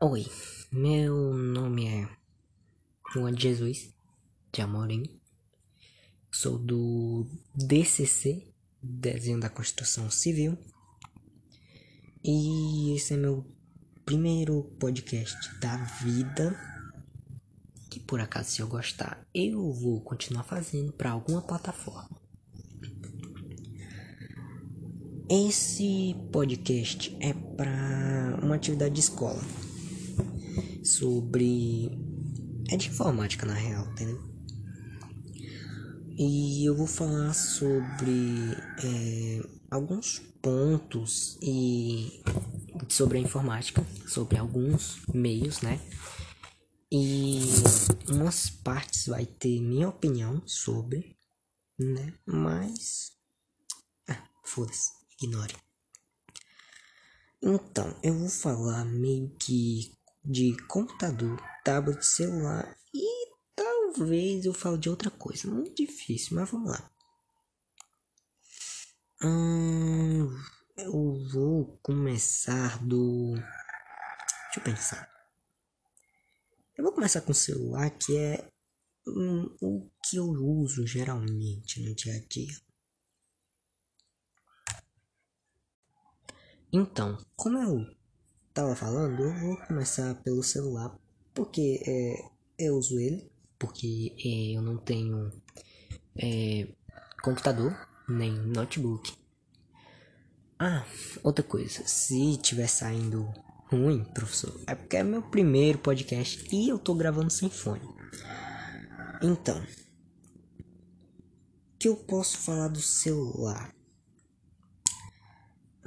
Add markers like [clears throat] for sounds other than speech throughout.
Oi, meu nome é Juan de Jesus de Amorim. Sou do DCC, Desenho da Construção Civil. E esse é meu primeiro podcast da vida. Que por acaso, se eu gostar, eu vou continuar fazendo para alguma plataforma. Esse podcast é para uma atividade de escola sobre. É de informática na real, entendeu? E eu vou falar sobre é, alguns pontos e sobre a informática, sobre alguns meios, né? E umas partes vai ter minha opinião sobre, né? Mas. Ah, foda-se, ignore. Então, eu vou falar meio que de computador, tablet, celular e talvez eu fale de outra coisa. Muito difícil, mas vamos lá. Hum, eu vou começar do. Deixa eu pensar. Eu vou começar com o celular, que é hum, o que eu uso geralmente no dia a dia. Então, como eu tava falando, eu vou começar pelo celular, porque é, eu uso ele, porque é, eu não tenho é, computador nem notebook. Ah, outra coisa, se tiver saindo ruim, professor, é porque é meu primeiro podcast e eu tô gravando sem fone. Então, que eu posso falar do celular?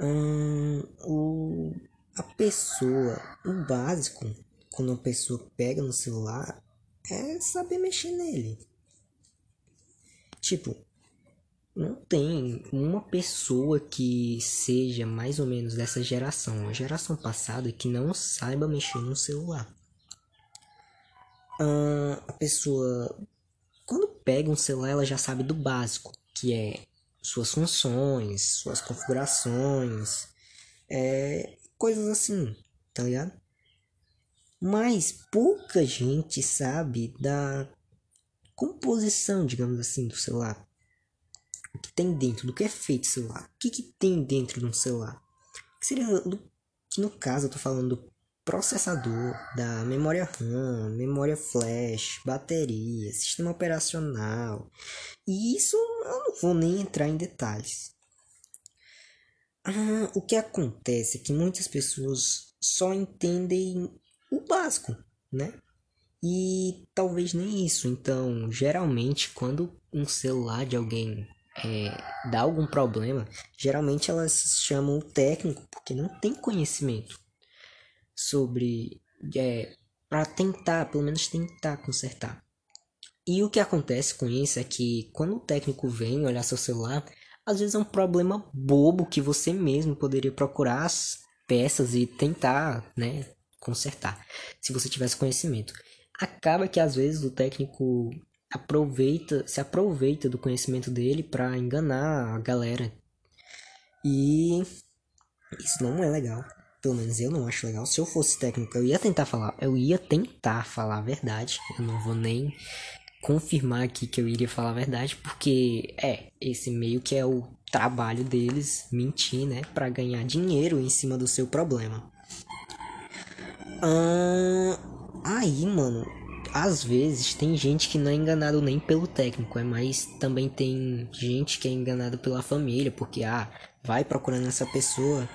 Hum, o a pessoa, o básico, quando uma pessoa pega no celular, é saber mexer nele. Tipo, não tem uma pessoa que seja mais ou menos dessa geração, a geração passada, que não saiba mexer no celular. A pessoa, quando pega um celular, ela já sabe do básico, que é suas funções, suas configurações, é, coisas assim, tá ligado? Mas pouca gente sabe da composição, digamos assim, do celular. O que tem dentro, do que é feito o celular. O que, que tem dentro de um celular. Que seria, que no caso eu tô falando do processador, da memória RAM, memória flash, bateria, sistema operacional. E isso eu não vou nem entrar em detalhes. Ah, o que acontece é que muitas pessoas só entendem o básico, né? E talvez nem isso. Então, geralmente, quando um celular de alguém é, dá algum problema, geralmente elas chamam o técnico porque não tem conhecimento sobre. É, para tentar, pelo menos tentar consertar. E o que acontece com isso é que quando o técnico vem olhar seu celular, às vezes é um problema bobo que você mesmo poderia procurar as peças e tentar, né, consertar, se você tivesse conhecimento. Acaba que às vezes o técnico aproveita, se aproveita do conhecimento dele para enganar a galera. E isso não é legal. Pelo menos eu não acho legal. Se eu fosse técnico, eu ia tentar falar, eu ia tentar falar a verdade. Eu não vou nem confirmar aqui que eu iria falar a verdade, porque é, esse meio que é o trabalho deles mentir, né, para ganhar dinheiro em cima do seu problema. aí, mano, às vezes tem gente que não é enganado nem pelo técnico, é mas também tem gente que é enganado pela família, porque ah, vai procurando essa pessoa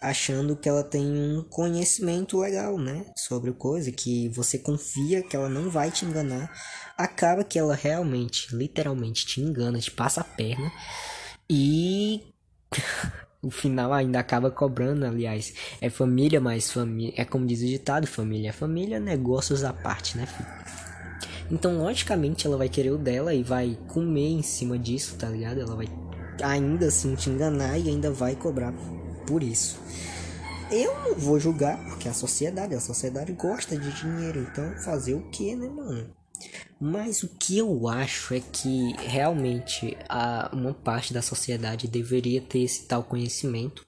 achando que ela tem um conhecimento legal, né, sobre coisa, que você confia que ela não vai te enganar acaba que ela realmente, literalmente te engana, te passa a perna e [laughs] o final ainda acaba cobrando, aliás, é família mais família, é como diz o ditado, família é família, negócios à parte, né, filho? Então, logicamente, ela vai querer o dela e vai comer em cima disso, tá ligado? Ela vai ainda assim te enganar e ainda vai cobrar por isso. Eu não vou julgar, porque a sociedade, a sociedade gosta de dinheiro, então fazer o que, né, mano? Mas o que eu acho é que realmente a, uma parte da sociedade deveria ter esse tal conhecimento,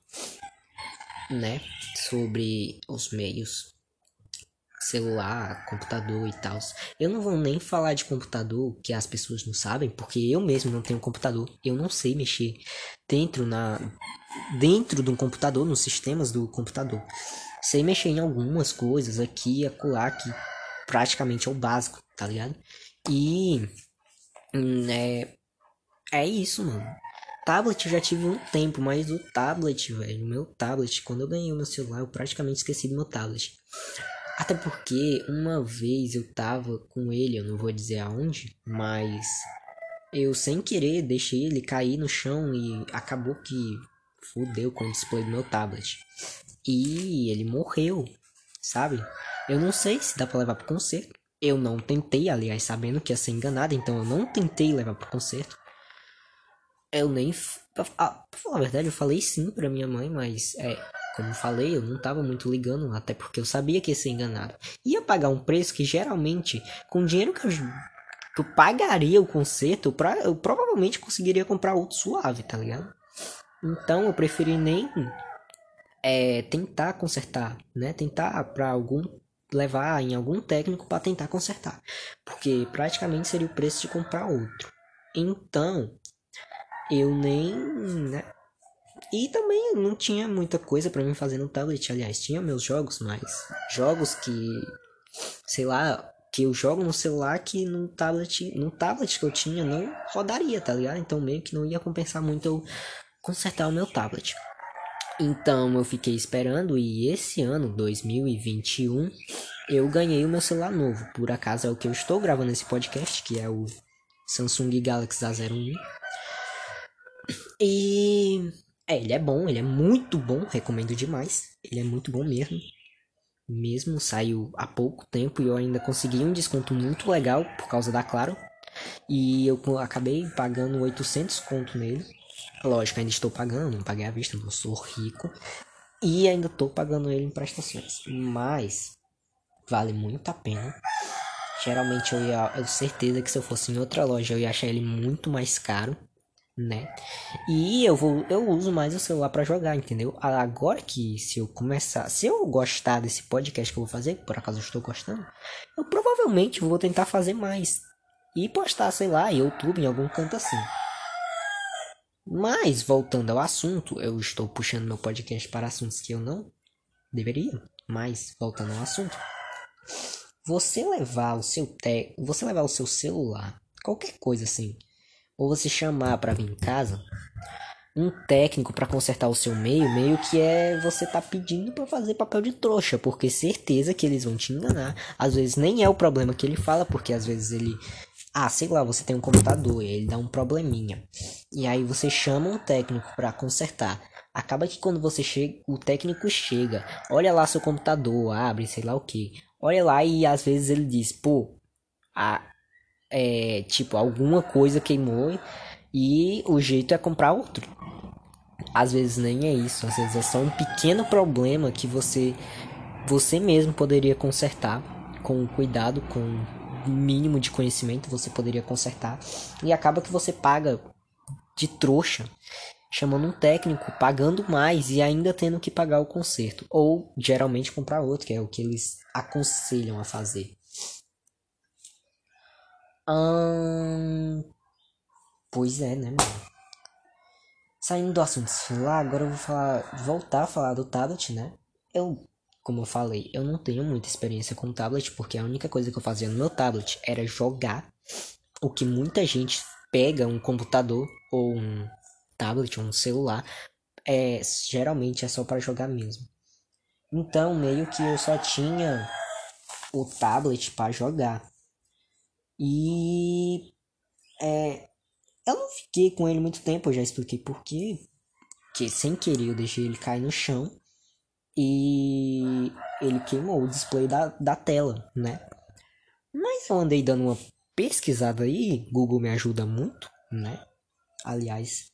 né, sobre os meios celular, computador e tal. Eu não vou nem falar de computador que as pessoas não sabem, porque eu mesmo não tenho computador. Eu não sei mexer dentro na dentro de um computador, nos sistemas do computador. Sei mexer em algumas coisas aqui e acolá que praticamente é o básico, tá ligado? E hum, é é isso, mano. Tablet já tive um tempo, mas o tablet, velho, meu tablet, quando eu ganhei o meu celular, eu praticamente esqueci do meu tablet. Até porque uma vez eu tava com ele, eu não vou dizer aonde, mas eu sem querer deixei ele cair no chão e acabou que fudeu com o display do meu tablet. E ele morreu, sabe? Eu não sei se dá para levar pro conserto. Eu não tentei, aliás, sabendo que ia ser enganado, então eu não tentei levar pro conserto. Eu nem. Ah, pra falar a verdade, eu falei sim pra minha mãe, mas é. Como falei, eu não tava muito ligando, até porque eu sabia que ia ser enganado. Ia pagar um preço que geralmente, com o dinheiro que eu, que eu pagaria o conserto, pra, eu provavelmente conseguiria comprar outro suave, tá ligado? Então eu preferi nem é, tentar consertar, né? Tentar para algum levar em algum técnico para tentar consertar, porque praticamente seria o preço de comprar outro. Então eu nem, né? E também não tinha muita coisa para mim fazer no tablet. Aliás, tinha meus jogos, mas jogos que, sei lá, que eu jogo no celular que no tablet, no tablet que eu tinha não rodaria, tá ligado? Então meio que não ia compensar muito eu consertar o meu tablet. Então eu fiquei esperando e esse ano, 2021, eu ganhei o meu celular novo. Por acaso é o que eu estou gravando esse podcast, que é o Samsung Galaxy A01. E é, ele é bom, ele é muito bom, recomendo demais. Ele é muito bom mesmo. Mesmo saiu há pouco tempo e eu ainda consegui um desconto muito legal por causa da Claro. E eu acabei pagando 800 conto nele. Lógico, ainda estou pagando, não paguei à vista, não sou rico. E ainda estou pagando ele em prestações. Mas vale muito a pena. Geralmente eu ia. Eu certeza que se eu fosse em outra loja eu ia achar ele muito mais caro né? E eu vou eu uso mais o celular para jogar, entendeu? Agora que se eu começar, se eu gostar desse podcast que eu vou fazer, por acaso eu estou gostando, eu provavelmente vou tentar fazer mais e postar, sei lá, YouTube em algum canto assim. Mas voltando ao assunto, eu estou puxando meu podcast para assuntos que eu não deveria, mas voltando ao assunto. Você levar o seu te... você levar o seu celular, qualquer coisa assim, ou você chamar para vir em casa um técnico para consertar o seu meio, meio que é você tá pedindo para fazer papel de trouxa, porque certeza que eles vão te enganar. Às vezes nem é o problema que ele fala, porque às vezes ele ah, sei lá, você tem um computador e ele dá um probleminha. E aí você chama um técnico para consertar. Acaba que quando você chega, o técnico chega, olha lá seu computador, abre, sei lá o que. Olha lá e às vezes ele diz, pô, a, é, tipo, alguma coisa queimou e o jeito é comprar outro. Às vezes nem é isso, às vezes é só um pequeno problema que você você mesmo poderia consertar com cuidado, com mínimo de conhecimento, você poderia consertar e acaba que você paga de trouxa chamando um técnico, pagando mais e ainda tendo que pagar o conserto ou geralmente comprar outro, que é o que eles aconselham a fazer. Hum... Pois é, né, mano? Saindo do assunto lá, agora eu vou falar, voltar a falar do tablet, né? Eu, como eu falei, eu não tenho muita experiência com tablet, porque a única coisa que eu fazia no meu tablet era jogar. O que muita gente pega um computador ou um tablet ou um celular, é, geralmente é só para jogar mesmo. Então, meio que eu só tinha o tablet para jogar. E é, eu não fiquei com ele muito tempo, eu já expliquei por quê. Que sem querer eu deixei ele cair no chão e ele queimou o display da, da tela, né? Mas eu andei dando uma pesquisada aí, Google me ajuda muito, né? Aliás,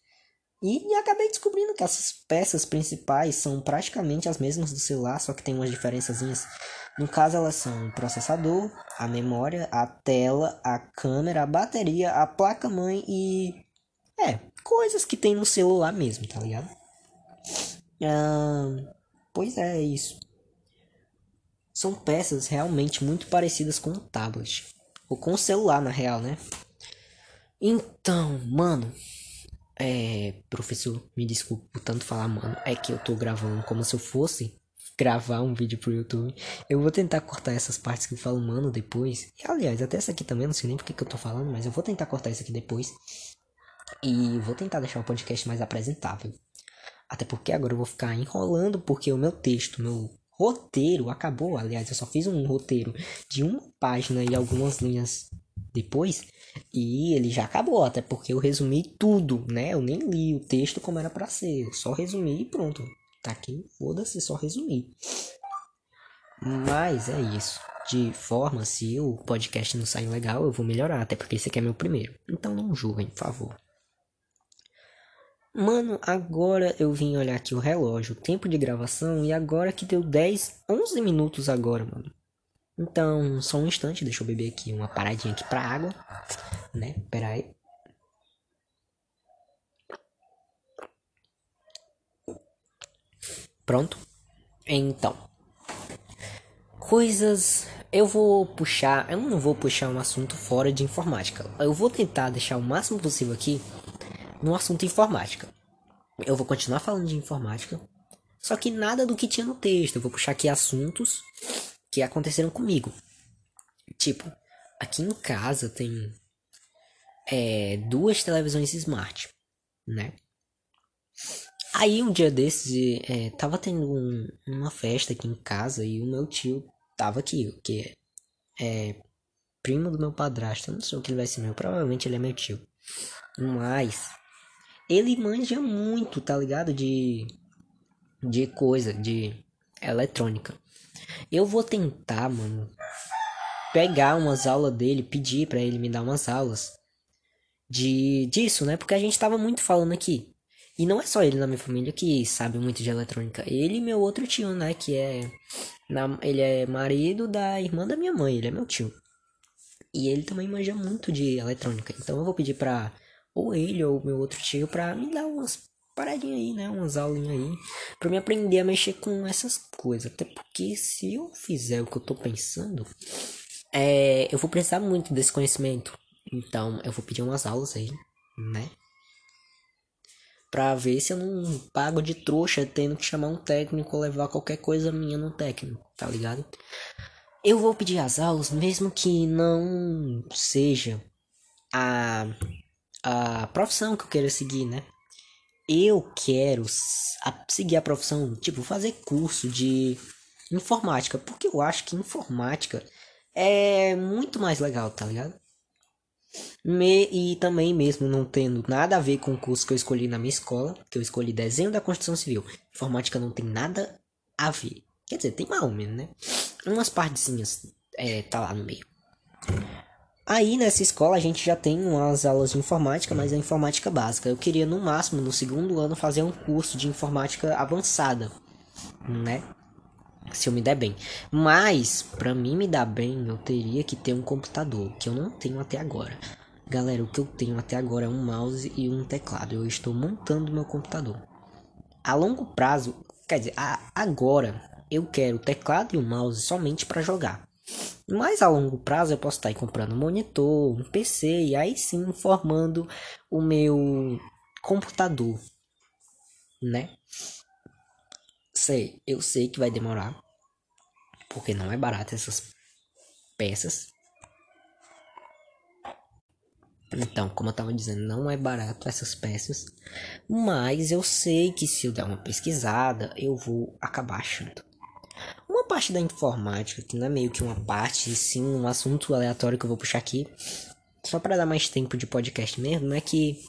e acabei descobrindo que essas peças principais são praticamente as mesmas do celular, só que tem umas diferençazinhas. No caso, elas são o processador, a memória, a tela, a câmera, a bateria, a placa-mãe e. É, coisas que tem no celular mesmo, tá ligado? Ah, pois é, é isso. são peças realmente muito parecidas com o tablet. Ou com o celular, na real, né? Então, mano. É. Professor, me desculpe por tanto falar, mano. É que eu tô gravando como se eu fosse gravar um vídeo pro YouTube. Eu vou tentar cortar essas partes que eu falo, mano, depois. E, aliás, até essa aqui também, não sei nem porque que eu tô falando, mas eu vou tentar cortar isso aqui depois. E vou tentar deixar o podcast mais apresentável. Até porque agora eu vou ficar enrolando, porque o meu texto, meu roteiro acabou. Aliás, eu só fiz um roteiro de uma página e algumas linhas depois. E ele já acabou, até porque eu resumi tudo, né? Eu nem li o texto como era para ser. Eu só resumi e pronto. Tá aqui, foda-se, só resumir. Mas é isso. De forma, se o podcast não sair legal, eu vou melhorar, até porque esse aqui é meu primeiro. Então não julguem, por favor. Mano, agora eu vim olhar aqui o relógio, o tempo de gravação, e agora que deu 10, 11 minutos agora, mano. Então, só um instante, deixa eu beber aqui uma paradinha aqui pra água, né? Pera aí. Pronto? Então. Coisas. Eu vou puxar. Eu não vou puxar um assunto fora de informática. Eu vou tentar deixar o máximo possível aqui no assunto informática. Eu vou continuar falando de informática. Só que nada do que tinha no texto. Eu vou puxar aqui assuntos que aconteceram comigo. Tipo, aqui em casa tem é, duas televisões smart, né? Aí um dia desses, é, tava tendo um, uma festa aqui em casa e o meu tio tava aqui, que é primo do meu padrasto. Eu não sei o que ele vai ser meu, provavelmente ele é meu tio. Mas ele manja muito, tá ligado? De de coisa, de eletrônica. Eu vou tentar, mano, pegar umas aulas dele, pedir para ele me dar umas aulas de disso, né? Porque a gente tava muito falando aqui e não é só ele na minha família que sabe muito de eletrônica. Ele e meu outro tio, né? Que é. Na, ele é marido da irmã da minha mãe, ele é meu tio. E ele também manja muito de eletrônica. Então eu vou pedir pra. Ou ele ou meu outro tio pra me dar umas paradinhas aí, né? Umas aulinhas aí. Pra me aprender a mexer com essas coisas. Até porque se eu fizer o que eu tô pensando. É, eu vou precisar muito desse conhecimento. Então eu vou pedir umas aulas aí, né? Pra ver se eu não pago de trouxa tendo que chamar um técnico ou levar qualquer coisa minha no técnico, tá ligado? Eu vou pedir as aulas mesmo que não seja a, a profissão que eu queira seguir, né? Eu quero seguir a profissão, tipo, fazer curso de informática, porque eu acho que informática é muito mais legal, tá ligado? Me, e também mesmo não tendo nada a ver com o curso que eu escolhi na minha escola, que eu escolhi desenho da construção civil. Informática não tem nada a ver. Quer dizer, tem mal mesmo, né? Umas partezinhas é, tá lá no meio. Aí nessa escola a gente já tem umas aulas de informática, mas é informática básica. Eu queria no máximo no segundo ano fazer um curso de informática avançada, né? Se eu me der bem. Mas para mim me dar bem, eu teria que ter um computador, que eu não tenho até agora. Galera, o que eu tenho até agora é um mouse e um teclado. Eu estou montando meu computador. A longo prazo, quer dizer, a, agora eu quero o teclado e o mouse somente para jogar. Mas a longo prazo eu posso estar aí comprando um monitor, um PC e aí sim formando o meu computador, né? Sei, eu sei que vai demorar, porque não é barato essas peças. Então, como eu tava dizendo, não é barato essas peças. Mas eu sei que se eu der uma pesquisada, eu vou acabar achando. Uma parte da informática, que não é meio que uma parte, sim um assunto aleatório que eu vou puxar aqui, só para dar mais tempo de podcast mesmo, é que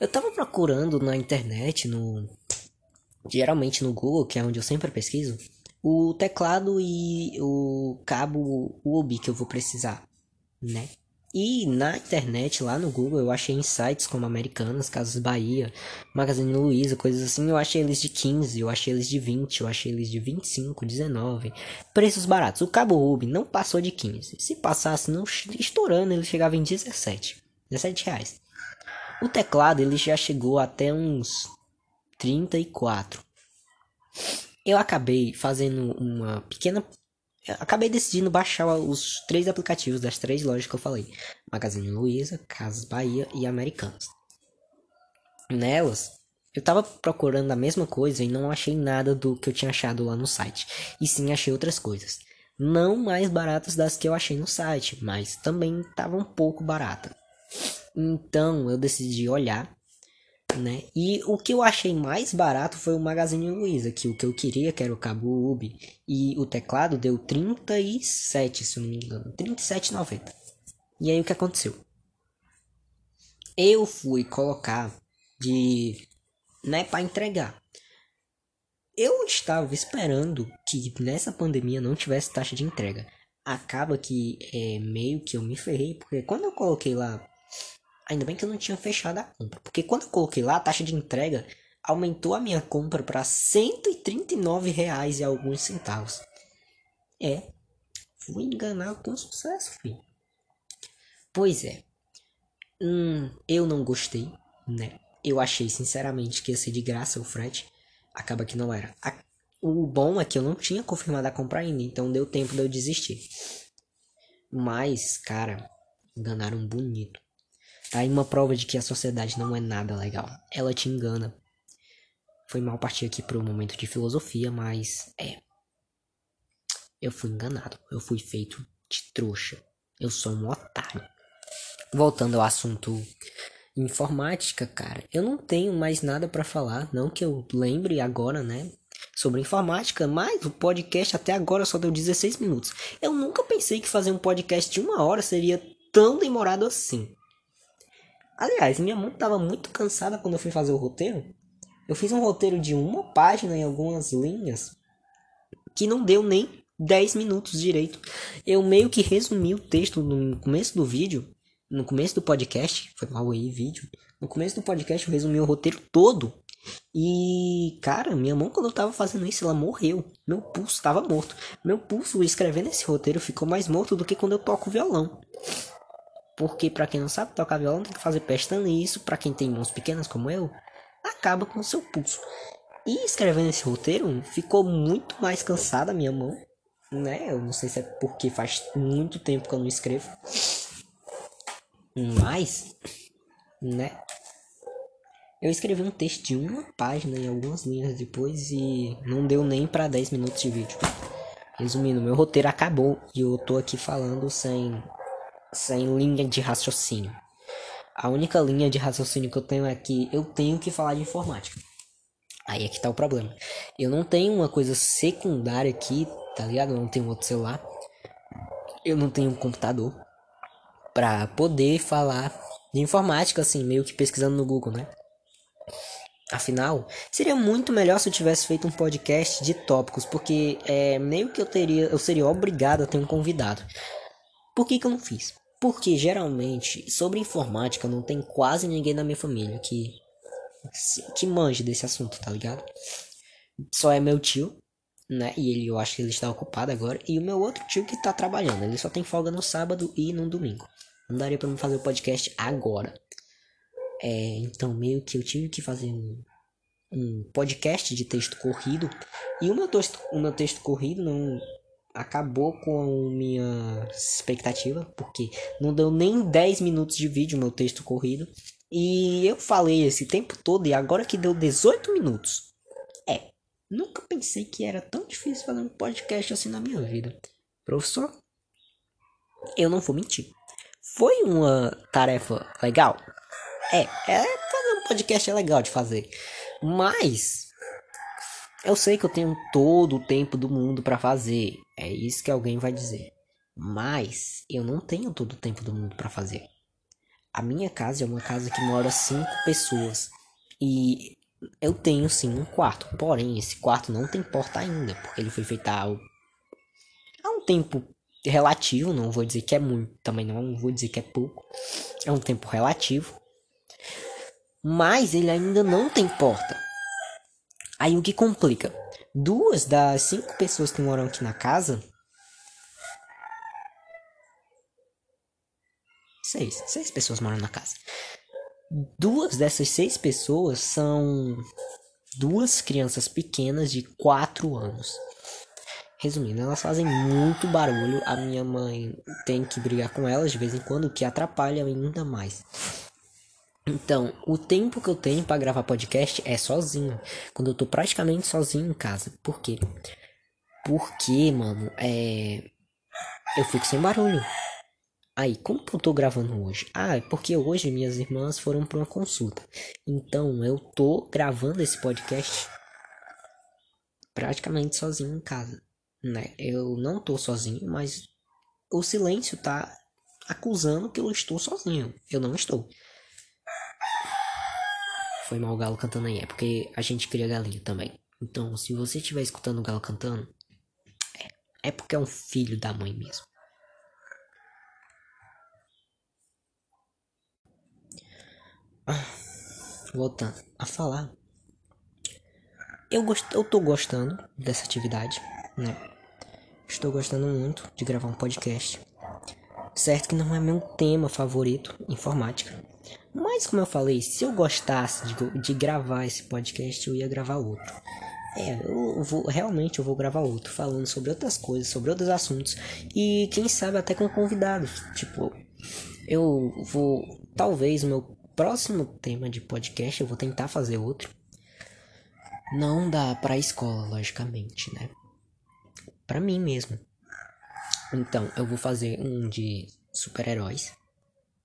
eu tava procurando na internet, no geralmente no Google, que é onde eu sempre pesquiso, o teclado e o cabo USB que eu vou precisar, né? E na internet, lá no Google, eu achei insights como Americanas, Casas Bahia, Magazine Luiza, coisas assim. Eu achei eles de 15, eu achei eles de 20, eu achei eles de 25, 19. Preços baratos. O cabo Ruby não passou de 15. Se passasse, não estourando, ele chegava em 17. 17 reais. O teclado, ele já chegou até uns 34. Eu acabei fazendo uma pequena acabei decidindo baixar os três aplicativos das três lojas que eu falei: Magazine Luiza, Casas Bahia e Americanas. Nelas, eu tava procurando a mesma coisa e não achei nada do que eu tinha achado lá no site. E sim achei outras coisas. Não mais baratas das que eu achei no site, mas também tava um pouco barata. Então eu decidi olhar né? E o que eu achei mais barato foi o Magazine Luiza, que o que eu queria, que era o cabo UB, e o teclado deu 37, se eu não me engano, 37,90. E aí o que aconteceu? Eu fui colocar de, né, para entregar. Eu estava esperando que nessa pandemia não tivesse taxa de entrega. Acaba que é meio que eu me ferrei, porque quando eu coloquei lá Ainda bem que eu não tinha fechado a compra. Porque quando eu coloquei lá, a taxa de entrega aumentou a minha compra para 139 reais e alguns centavos. É, fui enganado com sucesso, filho. Pois é. Hum, eu não gostei, né? Eu achei sinceramente que ia ser de graça o frete. Acaba que não era. A, o bom é que eu não tinha confirmado a compra ainda, então deu tempo de eu desistir. Mas, cara, enganaram bonito. Tá aí uma prova de que a sociedade não é nada legal. Ela te engana. Foi mal partir aqui pro momento de filosofia, mas é. Eu fui enganado. Eu fui feito de trouxa. Eu sou um otário. Voltando ao assunto informática, cara, eu não tenho mais nada para falar, não que eu lembre agora, né? Sobre informática, mas o podcast até agora só deu 16 minutos. Eu nunca pensei que fazer um podcast de uma hora seria tão demorado assim. Aliás, minha mãe estava muito cansada quando eu fui fazer o roteiro. Eu fiz um roteiro de uma página em algumas linhas que não deu nem 10 minutos direito. Eu meio que resumi o texto no começo do vídeo, no começo do podcast, foi mal aí vídeo. No começo do podcast eu resumi o roteiro todo. E, cara, minha mão quando eu tava fazendo isso, ela morreu. Meu pulso tava morto. Meu pulso escrevendo esse roteiro ficou mais morto do que quando eu toco violão. Porque para quem não sabe tocar violão tem que fazer pestana e isso para quem tem mãos pequenas como eu, acaba com o seu pulso. E escrevendo esse roteiro, ficou muito mais cansada a minha mão, né? Eu não sei se é porque faz muito tempo que eu não escrevo. Mas, né? Eu escrevi um texto de uma página em algumas linhas depois e não deu nem para 10 minutos de vídeo. Resumindo, meu roteiro acabou e eu tô aqui falando sem sem linha de raciocínio. A única linha de raciocínio que eu tenho é que eu tenho que falar de informática. Aí é que tá o problema. Eu não tenho uma coisa secundária aqui, tá ligado? Eu não tenho outro celular. Eu não tenho um computador para poder falar de informática assim, meio que pesquisando no Google, né? Afinal, seria muito melhor se eu tivesse feito um podcast de tópicos, porque é meio que eu teria, eu seria obrigado a ter um convidado. Por que, que eu não fiz? Porque geralmente sobre informática não tem quase ninguém na minha família que que manje desse assunto, tá ligado? Só é meu tio, né? E ele eu acho que ele está ocupado agora e o meu outro tio que tá trabalhando, ele só tem folga no sábado e no domingo. Não daria para me fazer o podcast agora. É, então meio que eu tive que fazer um, um podcast de texto corrido e o meu texto, o meu texto corrido não acabou com minha expectativa, porque não deu nem 10 minutos de vídeo meu texto corrido. E eu falei esse tempo todo e agora que deu 18 minutos. É, nunca pensei que era tão difícil fazer um podcast assim na minha vida. Professor, eu não vou mentir. Foi uma tarefa legal? É, é fazer um podcast é legal de fazer. Mas eu sei que eu tenho todo o tempo do mundo para fazer. É isso que alguém vai dizer. Mas eu não tenho todo o tempo do mundo para fazer. A minha casa é uma casa que mora cinco pessoas. E eu tenho sim um quarto. Porém, esse quarto não tem porta ainda. Porque ele foi feito há, há um tempo relativo. Não vou dizer que é muito. Também não vou dizer que é pouco. É um tempo relativo. Mas ele ainda não tem porta. Aí o que complica? Duas das cinco pessoas que moram aqui na casa. Seis. Seis pessoas moram na casa. Duas dessas seis pessoas são duas crianças pequenas de quatro anos. Resumindo, elas fazem muito barulho. A minha mãe tem que brigar com elas de vez em quando, o que atrapalha ainda mais. Então, o tempo que eu tenho para gravar podcast é sozinho. Quando eu tô praticamente sozinho em casa. Por quê? Porque, mano, é. Eu fico sem barulho. Aí, como que eu tô gravando hoje? Ah, é porque hoje minhas irmãs foram para uma consulta. Então, eu tô gravando esse podcast praticamente sozinho em casa, né? Eu não tô sozinho, mas o silêncio tá acusando que eu estou sozinho. Eu não estou. Foi mal o galo cantando aí, é porque a gente cria galinha também. Então, se você estiver escutando o galo cantando, é, é porque é um filho da mãe mesmo. voltando a falar. Eu, gost... eu tô gostando dessa atividade, né? Estou gostando muito de gravar um podcast. Certo que não é meu tema favorito, informática. Mas como eu falei, se eu gostasse de, de gravar esse podcast, eu ia gravar outro. É, eu vou realmente eu vou gravar outro, falando sobre outras coisas, sobre outros assuntos e quem sabe até com convidados. Tipo, eu vou talvez o meu próximo tema de podcast eu vou tentar fazer outro. Não dá pra escola, logicamente, né? Pra mim mesmo. Então, eu vou fazer um de super-heróis.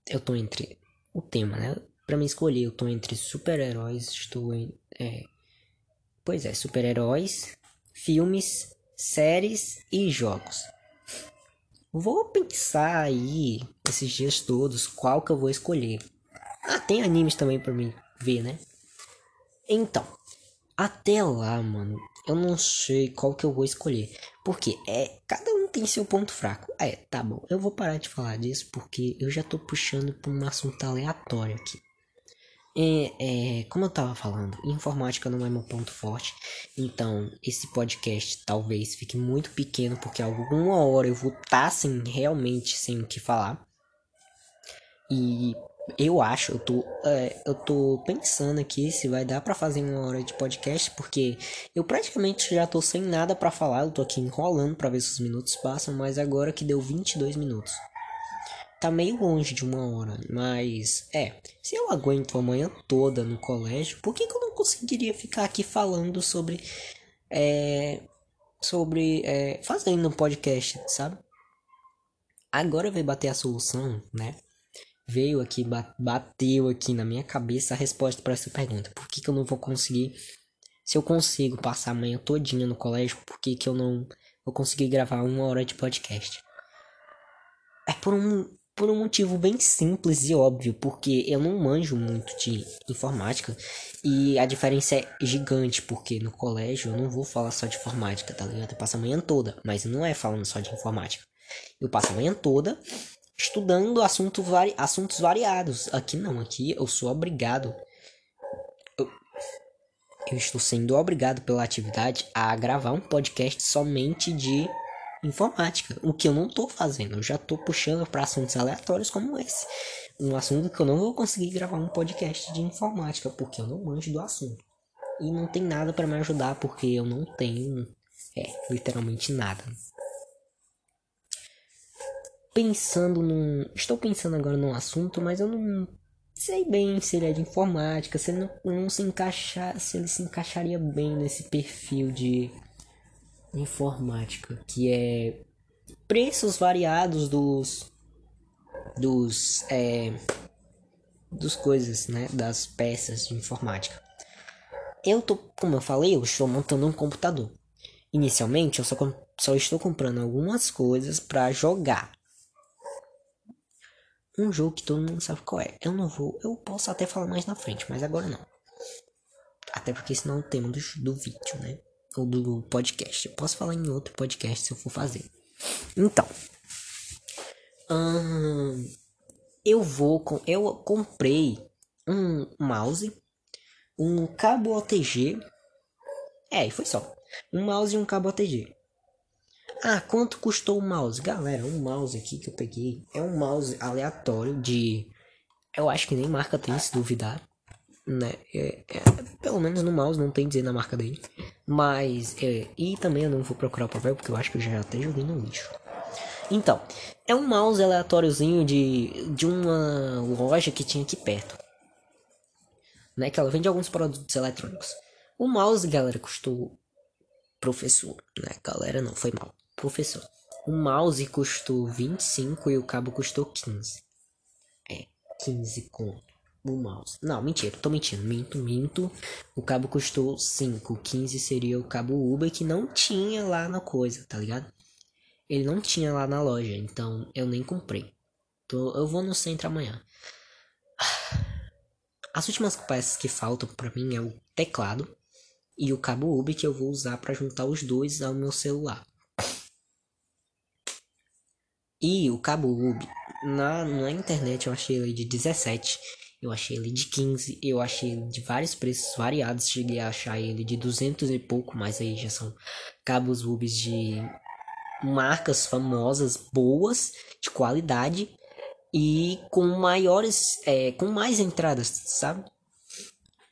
Eu tô entre o tema, né? Pra me escolher, eu tô entre super-heróis, estou em. É, pois é, super-heróis, filmes, séries e jogos. Vou pensar aí, esses dias todos, qual que eu vou escolher. Ah, tem animes também pra mim ver, né? Então, até lá, mano, eu não sei qual que eu vou escolher. Porque é, cada um tem seu ponto fraco. É, tá bom, eu vou parar de falar disso porque eu já tô puxando pra um assunto aleatório aqui. É, é, como eu tava falando, informática não é meu ponto forte. Então, esse podcast talvez fique muito pequeno porque alguma hora eu vou estar tá, sem realmente sem o que falar. E eu acho, eu tô, é, eu tô pensando aqui se vai dar para fazer uma hora de podcast, porque eu praticamente já tô sem nada para falar, eu tô aqui enrolando para ver se os minutos passam, mas agora que deu 22 minutos. Tá meio longe de uma hora, mas é, se eu aguento a manhã toda no colégio, por que, que eu não conseguiria ficar aqui falando sobre é, sobre é, fazendo um podcast, sabe? Agora vai bater a solução, né? Veio aqui, bateu aqui na minha cabeça a resposta para essa pergunta. Por que, que eu não vou conseguir? Se eu consigo passar a manhã todinha no colégio, por que, que eu não vou conseguir gravar uma hora de podcast? É por um, por um motivo bem simples e óbvio, porque eu não manjo muito de informática e a diferença é gigante, porque no colégio eu não vou falar só de informática, tá ligado? Eu passo a manhã toda, mas não é falando só de informática. Eu passo a manhã toda estudando assunto vari, assuntos variados. Aqui não, aqui eu sou obrigado. Eu, eu estou sendo obrigado pela atividade a gravar um podcast somente de informática, o que eu não estou fazendo. Eu já estou puxando para assuntos aleatórios como esse. Um assunto que eu não vou conseguir gravar um podcast de informática, porque eu não manjo do assunto. E não tem nada para me ajudar, porque eu não tenho, é, literalmente nada pensando num. Estou pensando agora num assunto, mas eu não sei bem se ele é de informática, se ele não, não se encaixar, se ele se encaixaria bem nesse perfil de informática, que é preços variados dos dos é, dos coisas, né, das peças de informática. Eu tô, como eu falei, eu estou montando um computador. Inicialmente, eu só, só estou comprando algumas coisas para jogar um jogo que todo mundo sabe qual é. Eu não vou, eu posso até falar mais na frente, mas agora não. Até porque senão o tema do, do vídeo, né? Ou do podcast. Eu posso falar em outro podcast se eu for fazer. Então. Hum, eu vou com. Eu comprei um mouse, um cabo OTG. É, e foi só. Um mouse e um cabo OTG. Ah, quanto custou o mouse? Galera, um mouse aqui que eu peguei é um mouse aleatório de. Eu acho que nem marca tem, se duvidar. né? É, é, pelo menos no mouse não tem dizer na marca dele. Mas, é, e também eu não vou procurar o papel porque eu acho que eu já até joguei no lixo. Então, é um mouse aleatóriozinho de, de uma loja que tinha aqui perto. Né? Que ela vende alguns produtos eletrônicos. O mouse, galera, custou. Professor, né? Galera, não, foi mal. Professor. O mouse custou 25 e o cabo custou 15. É, 15 conto o mouse. Não, mentira, tô mentindo. Minto, minto. O cabo custou 5. 15 seria o cabo Uber que não tinha lá na coisa, tá ligado? Ele não tinha lá na loja, então eu nem comprei. Tô, eu vou no centro amanhã. As últimas peças que faltam para mim é o teclado e o cabo Uber que eu vou usar para juntar os dois ao meu celular. E o cabo Uber na, na internet eu achei ele de 17 eu achei ele de 15, eu achei ele de vários preços variados, cheguei a achar ele de 200 e pouco, mas aí já são cabos rubis de marcas famosas, boas, de qualidade e com maiores, é, com mais entradas, sabe?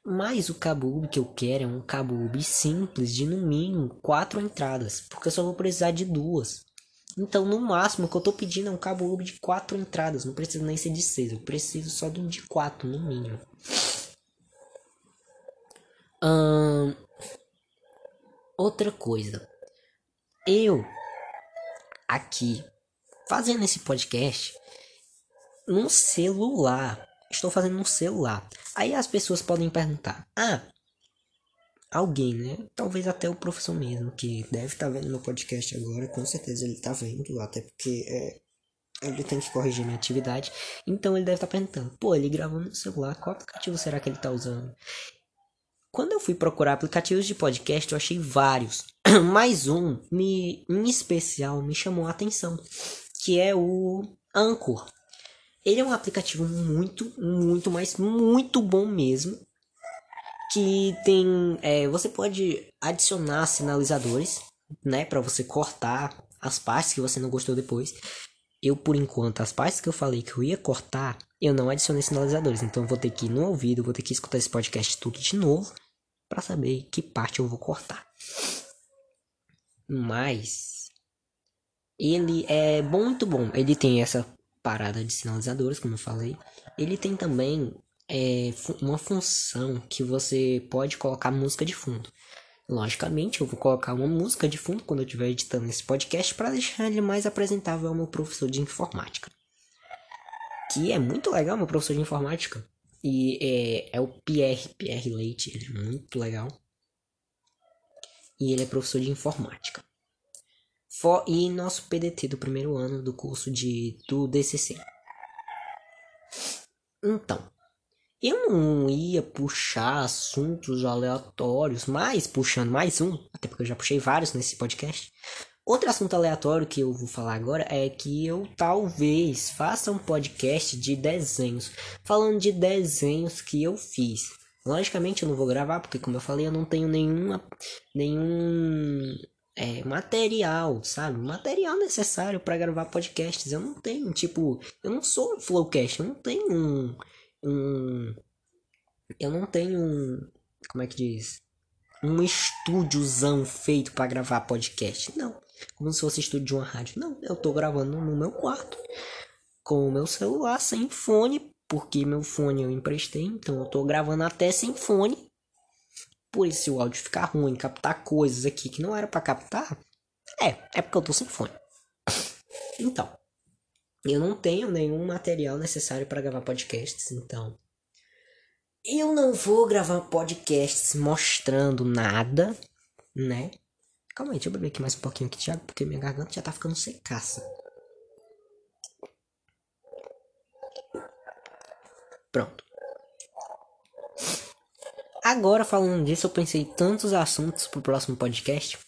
Mas o cabo UB que eu quero é um cabo UB simples de no mínimo quatro entradas, porque eu só vou precisar de duas. Então, no máximo, o que eu tô pedindo é um cabo USB de quatro entradas. Não precisa nem ser de seis. Eu preciso só de um de quatro, no mínimo. Hum, outra coisa. Eu, aqui, fazendo esse podcast, no celular. Estou fazendo no celular. Aí as pessoas podem perguntar: Ah, alguém, né? Talvez até o professor mesmo, que deve estar tá vendo meu podcast agora, com certeza ele está vendo, até porque é, ele tem que corrigir minha atividade. Então ele deve estar tá perguntando, pô, ele gravou no celular, qual aplicativo será que ele está usando? Quando eu fui procurar aplicativos de podcast, eu achei vários. [clears throat] Mais um, me, em especial, me chamou a atenção, que é o Anchor. Ele é um aplicativo muito, muito, mas muito bom mesmo que tem é, você pode adicionar sinalizadores né para você cortar as partes que você não gostou depois. Eu por enquanto as partes que eu falei que eu ia cortar eu não adicionei sinalizadores. Então vou ter que ir no ouvido vou ter que escutar esse podcast tudo de novo para saber que parte eu vou cortar. Mas ele é muito bom. Ele tem essa parada de sinalizadores como eu falei. Ele tem também é uma função que você pode colocar música de fundo. Logicamente, eu vou colocar uma música de fundo quando eu estiver editando esse podcast para deixar ele mais apresentável ao meu professor de informática. Que é muito legal, meu professor de informática. E é, é o Pierre, Pierre Leite, ele é muito legal. E ele é professor de informática. For, e nosso PDT do primeiro ano do curso de, do DCC. Então, eu não ia puxar assuntos aleatórios, mas puxando mais um, até porque eu já puxei vários nesse podcast. Outro assunto aleatório que eu vou falar agora é que eu talvez faça um podcast de desenhos, falando de desenhos que eu fiz. Logicamente eu não vou gravar, porque como eu falei, eu não tenho nenhuma, nenhum é, material, sabe? Material necessário para gravar podcasts. Eu não tenho, tipo, eu não sou um flowcast, eu não tenho um um. Eu não tenho um. Como é que diz? Um estúdiozão feito para gravar podcast. Não. Como se fosse estúdio de uma rádio. Não, eu tô gravando no meu quarto. Com o meu celular, sem fone. Porque meu fone eu emprestei. Então eu tô gravando até sem fone. Por isso, se o áudio ficar ruim, captar coisas aqui que não era para captar. É, é porque eu tô sem fone. Então, eu não tenho nenhum material necessário para gravar podcasts, então. Eu não vou gravar podcasts mostrando nada, né? Calma aí, deixa eu beber aqui mais um pouquinho aqui, Thiago, porque minha garganta já tá ficando secaça. Pronto. Agora falando disso, eu pensei tantos assuntos pro próximo podcast.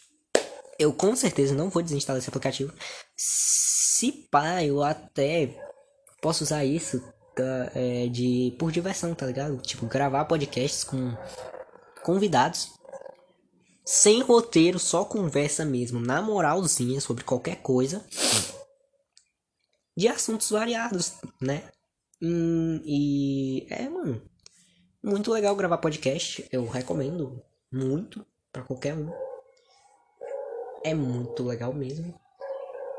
Eu com certeza não vou desinstalar esse aplicativo se pá, eu até posso usar isso tá, é, de por diversão, tá ligado? Tipo, gravar podcasts com convidados sem roteiro, só conversa mesmo, na moralzinha sobre qualquer coisa de assuntos variados, né? Hum, e é, mano, muito legal gravar podcast. Eu recomendo muito para qualquer um. É muito legal mesmo.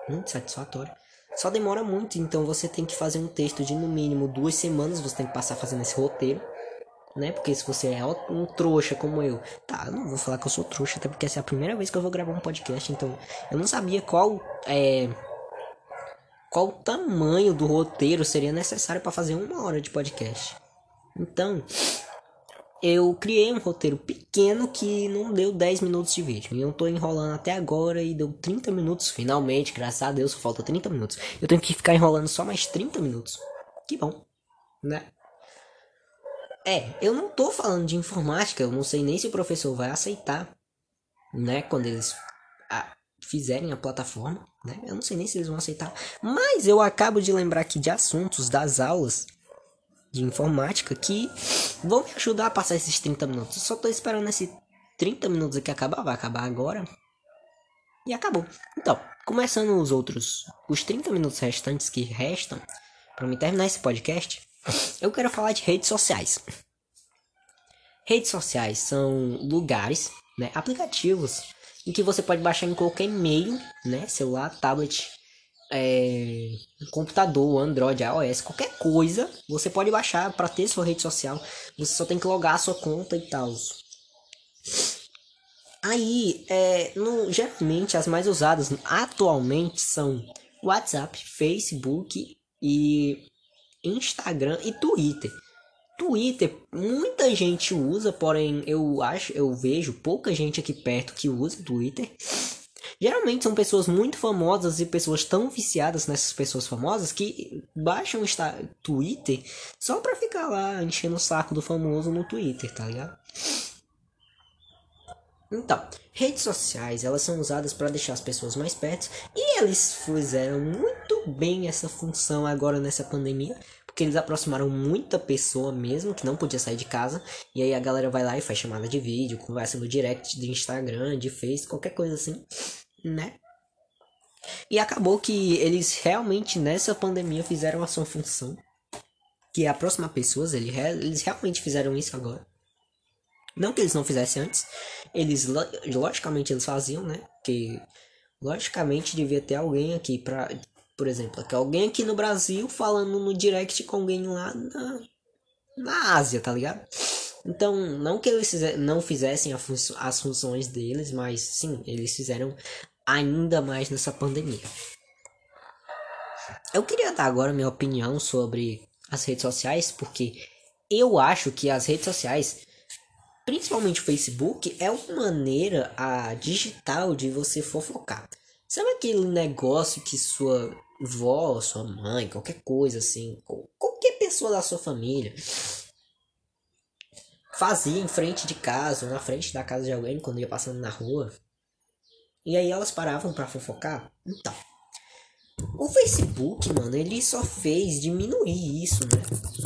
Muito satisfatório. Só demora muito, então você tem que fazer um texto de no mínimo duas semanas. Você tem que passar fazendo esse roteiro né? Porque se você é um trouxa como eu, tá, não vou falar que eu sou trouxa, até porque essa é a primeira vez que eu vou gravar um podcast, então eu não sabia qual é qual tamanho do roteiro seria necessário para fazer uma hora de podcast. Então, eu criei um roteiro pequeno que não deu 10 minutos de vídeo. E eu tô enrolando até agora e deu 30 minutos. Finalmente, graças a Deus, falta 30 minutos. Eu tenho que ficar enrolando só mais 30 minutos. Que bom, né? É, eu não tô falando de informática, eu não sei nem se o professor vai aceitar, né, quando eles a, fizerem a plataforma, né? Eu não sei nem se eles vão aceitar, mas eu acabo de lembrar aqui de assuntos das aulas de informática que vão me ajudar a passar esses 30 minutos. Eu só tô esperando esse 30 minutos aqui acabar, vai acabar agora. E acabou. Então, começando os outros, os 30 minutos restantes que restam para me terminar esse podcast, eu quero falar de redes sociais. Redes sociais são lugares, né, aplicativos em que você pode baixar em qualquer meio, né, celular, tablet, é, computador, Android, iOS, qualquer coisa, você pode baixar para ter sua rede social. Você só tem que logar a sua conta e tal. Aí, é, no, geralmente as mais usadas atualmente são WhatsApp, Facebook e Instagram e Twitter. Twitter, muita gente usa, porém eu acho, eu vejo pouca gente aqui perto que usa Twitter. Geralmente são pessoas muito famosas e pessoas tão viciadas nessas pessoas famosas que baixam o Twitter só pra ficar lá enchendo o saco do famoso no Twitter, tá ligado? Então, redes sociais, elas são usadas para deixar as pessoas mais perto e eles fizeram muito bem essa função agora nessa pandemia, porque eles aproximaram muita pessoa mesmo que não podia sair de casa. E aí a galera vai lá e faz chamada de vídeo, conversa no direct de Instagram, de Face, qualquer coisa assim, né? E acabou que eles realmente nessa pandemia fizeram a sua função, que é aproximar pessoas, eles, realmente fizeram isso agora. Não que eles não fizessem antes, eles logicamente eles faziam, né? Que logicamente devia ter alguém aqui pra por exemplo, aqui, alguém aqui no Brasil falando no direct com alguém lá na, na Ásia, tá ligado? Então, não que eles não fizessem fun as funções deles, mas sim, eles fizeram ainda mais nessa pandemia. Eu queria dar agora minha opinião sobre as redes sociais, porque eu acho que as redes sociais, principalmente o Facebook, é uma maneira a digital de você fofocar. Sabe aquele negócio que sua vó, sua mãe, qualquer coisa assim, qualquer pessoa da sua família fazia em frente de casa, ou na frente da casa de alguém quando ia passando na rua. E aí elas paravam para fofocar. Então, o Facebook, mano, ele só fez diminuir isso, né?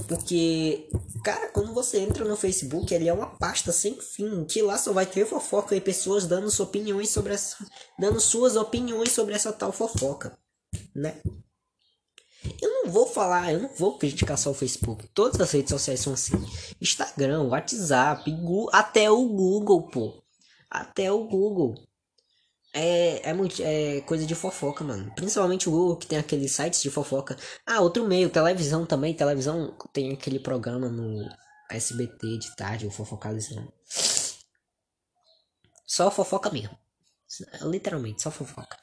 Porque, cara, quando você entra no Facebook, ele é uma pasta sem fim, que lá só vai ter fofoca e pessoas dando suas opiniões sobre essa, dando suas opiniões sobre essa tal fofoca né? Eu não vou falar, eu não vou criticar só o Facebook. Todas as redes sociais são assim. Instagram, WhatsApp, Google, até o Google, pô. Até o Google. É, é, muito, é coisa de fofoca, mano. Principalmente o Google, que tem aqueles sites de fofoca. Ah, outro meio, televisão também. Televisão tem aquele programa no SBT de tarde, o Fofocalizando. Só fofoca mesmo. Literalmente, só fofoca.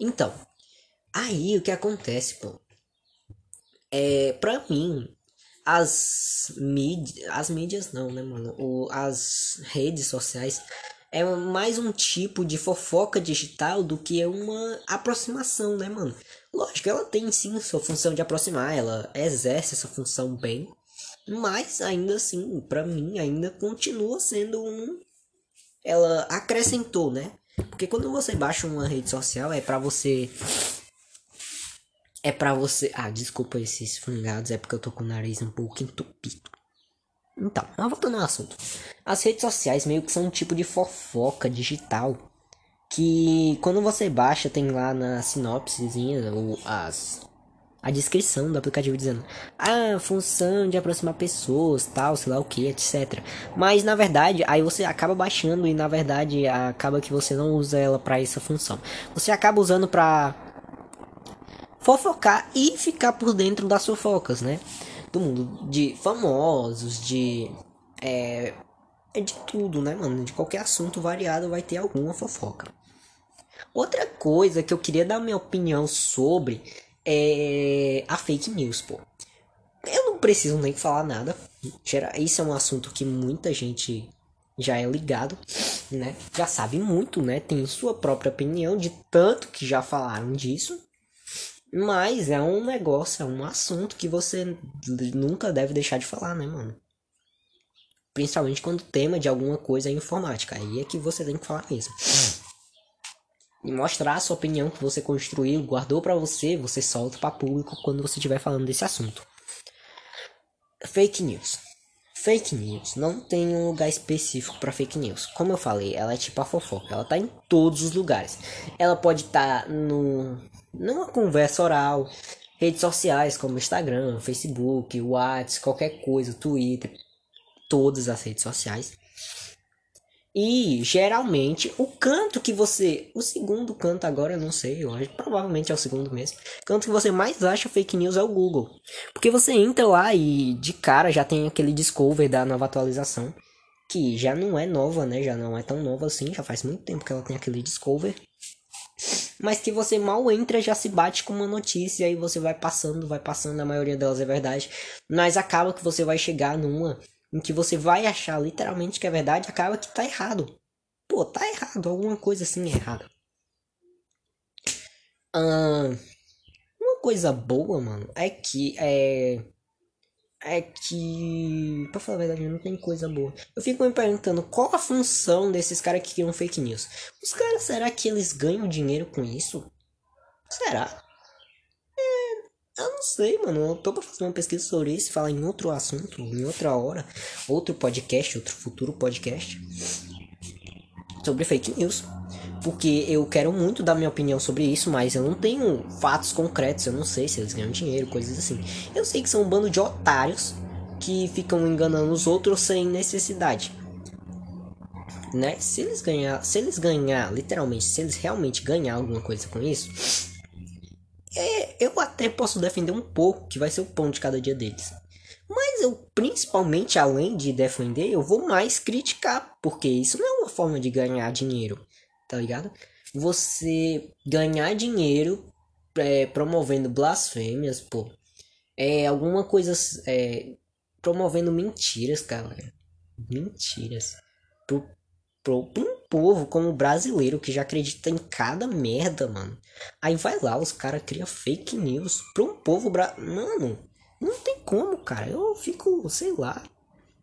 Então, Aí o que acontece, pô? É, pra mim, as mídias. As mídias não, né, mano? O, as redes sociais é mais um tipo de fofoca digital do que uma aproximação, né, mano? Lógico, ela tem sim sua função de aproximar, ela exerce essa função bem, mas ainda assim, para mim, ainda continua sendo um. Ela acrescentou, né? Porque quando você baixa uma rede social é para você é para você. Ah, desculpa esses fungados, é porque eu tô com o nariz um pouco entupido. Então, voltando ao assunto. As redes sociais meio que são um tipo de fofoca digital. Que quando você baixa, tem lá na sinopsezinha ou as, a descrição do aplicativo dizendo ah, função de aproximar pessoas, tal, sei lá o que, etc. Mas na verdade, aí você acaba baixando e na verdade acaba que você não usa ela para essa função. Você acaba usando para fofocar e ficar por dentro das fofocas, né? Do mundo de famosos, de é, é de tudo, né, mano? De qualquer assunto variado vai ter alguma fofoca. Outra coisa que eu queria dar minha opinião sobre é a fake news, pô. Eu não preciso nem falar nada. Isso é um assunto que muita gente já é ligado, né? Já sabe muito, né? Tem sua própria opinião de tanto que já falaram disso. Mas é um negócio, é um assunto que você nunca deve deixar de falar, né, mano? Principalmente quando o tema de alguma coisa é informática. Aí é que você tem que falar mesmo e mostrar a sua opinião que você construiu, guardou para você, você solta para público quando você estiver falando desse assunto. Fake news. Fake news não tem um lugar específico para fake news. Como eu falei, ela é tipo a fofoca, ela tá em todos os lugares. Ela pode estar tá no numa conversa oral, redes sociais como Instagram, Facebook, WhatsApp, qualquer coisa, Twitter, todas as redes sociais. E geralmente o canto que você. O segundo canto agora, eu não sei, eu acho. Provavelmente é o segundo mesmo. Canto que você mais acha fake news é o Google. Porque você entra lá e de cara já tem aquele discover da nova atualização. Que já não é nova, né? Já não é tão nova assim. Já faz muito tempo que ela tem aquele discover. Mas que você mal entra já se bate com uma notícia e você vai passando, vai passando, a maioria delas é verdade. Mas acaba que você vai chegar numa em que você vai achar literalmente que é verdade, acaba que tá errado. Pô, tá errado, alguma coisa assim é errada. uma coisa boa, mano, é que é. É que. Pra falar a verdade, não tem coisa boa. Eu fico me perguntando qual a função desses caras que criam fake news. Os caras, será que eles ganham dinheiro com isso? Será? Eu não sei, mano. Eu tô pra fazer uma pesquisa sobre isso, falar em outro assunto, em outra hora, outro podcast, outro futuro podcast sobre fake news. Porque eu quero muito dar minha opinião sobre isso, mas eu não tenho fatos concretos, eu não sei se eles ganham dinheiro, coisas assim. Eu sei que são um bando de otários que ficam enganando os outros sem necessidade. Né? Se eles ganhar, se eles ganhar, literalmente, se eles realmente ganhar alguma coisa com isso, é, eu até posso defender um pouco, que vai ser o pão de cada dia deles. Mas eu, principalmente, além de defender, eu vou mais criticar, porque isso não é uma forma de ganhar dinheiro, tá ligado? Você ganhar dinheiro é, promovendo blasfêmias, pô, é alguma coisa, é, promovendo mentiras, galera. Mentiras. Pro, pro, pro povo como o brasileiro que já acredita em cada merda, mano. Aí vai lá, os caras criam fake news pra um povo bra... Mano, não tem como, cara. Eu fico, sei lá.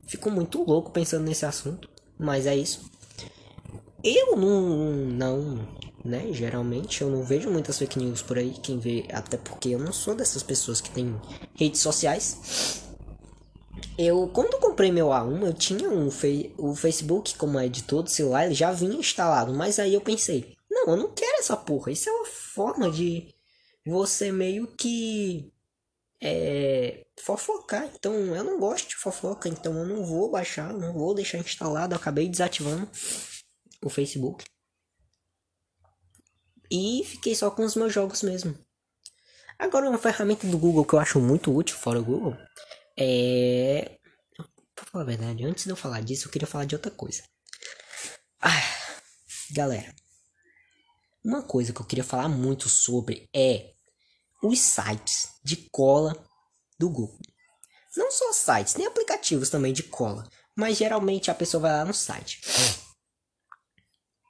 Fico muito louco pensando nesse assunto. Mas é isso. Eu não, não, né? Geralmente eu não vejo muitas fake news por aí. Quem vê, até porque eu não sou dessas pessoas que tem redes sociais. Eu, quando comprei meu A1, eu tinha um fe o Facebook, como é de todo celular, ele já vinha instalado. Mas aí eu pensei, não, eu não quero essa porra. Isso é uma forma de você meio que é, fofocar. Então eu não gosto de fofoca, então eu não vou baixar, não vou deixar instalado. Eu acabei desativando o Facebook. E fiquei só com os meus jogos mesmo. Agora uma ferramenta do Google que eu acho muito útil fora o Google é. Pra falar a verdade, antes de eu falar disso, eu queria falar de outra coisa. Ah, galera, uma coisa que eu queria falar muito sobre é os sites de cola do Google. Não só sites, tem aplicativos também de cola. Mas geralmente a pessoa vai lá no site.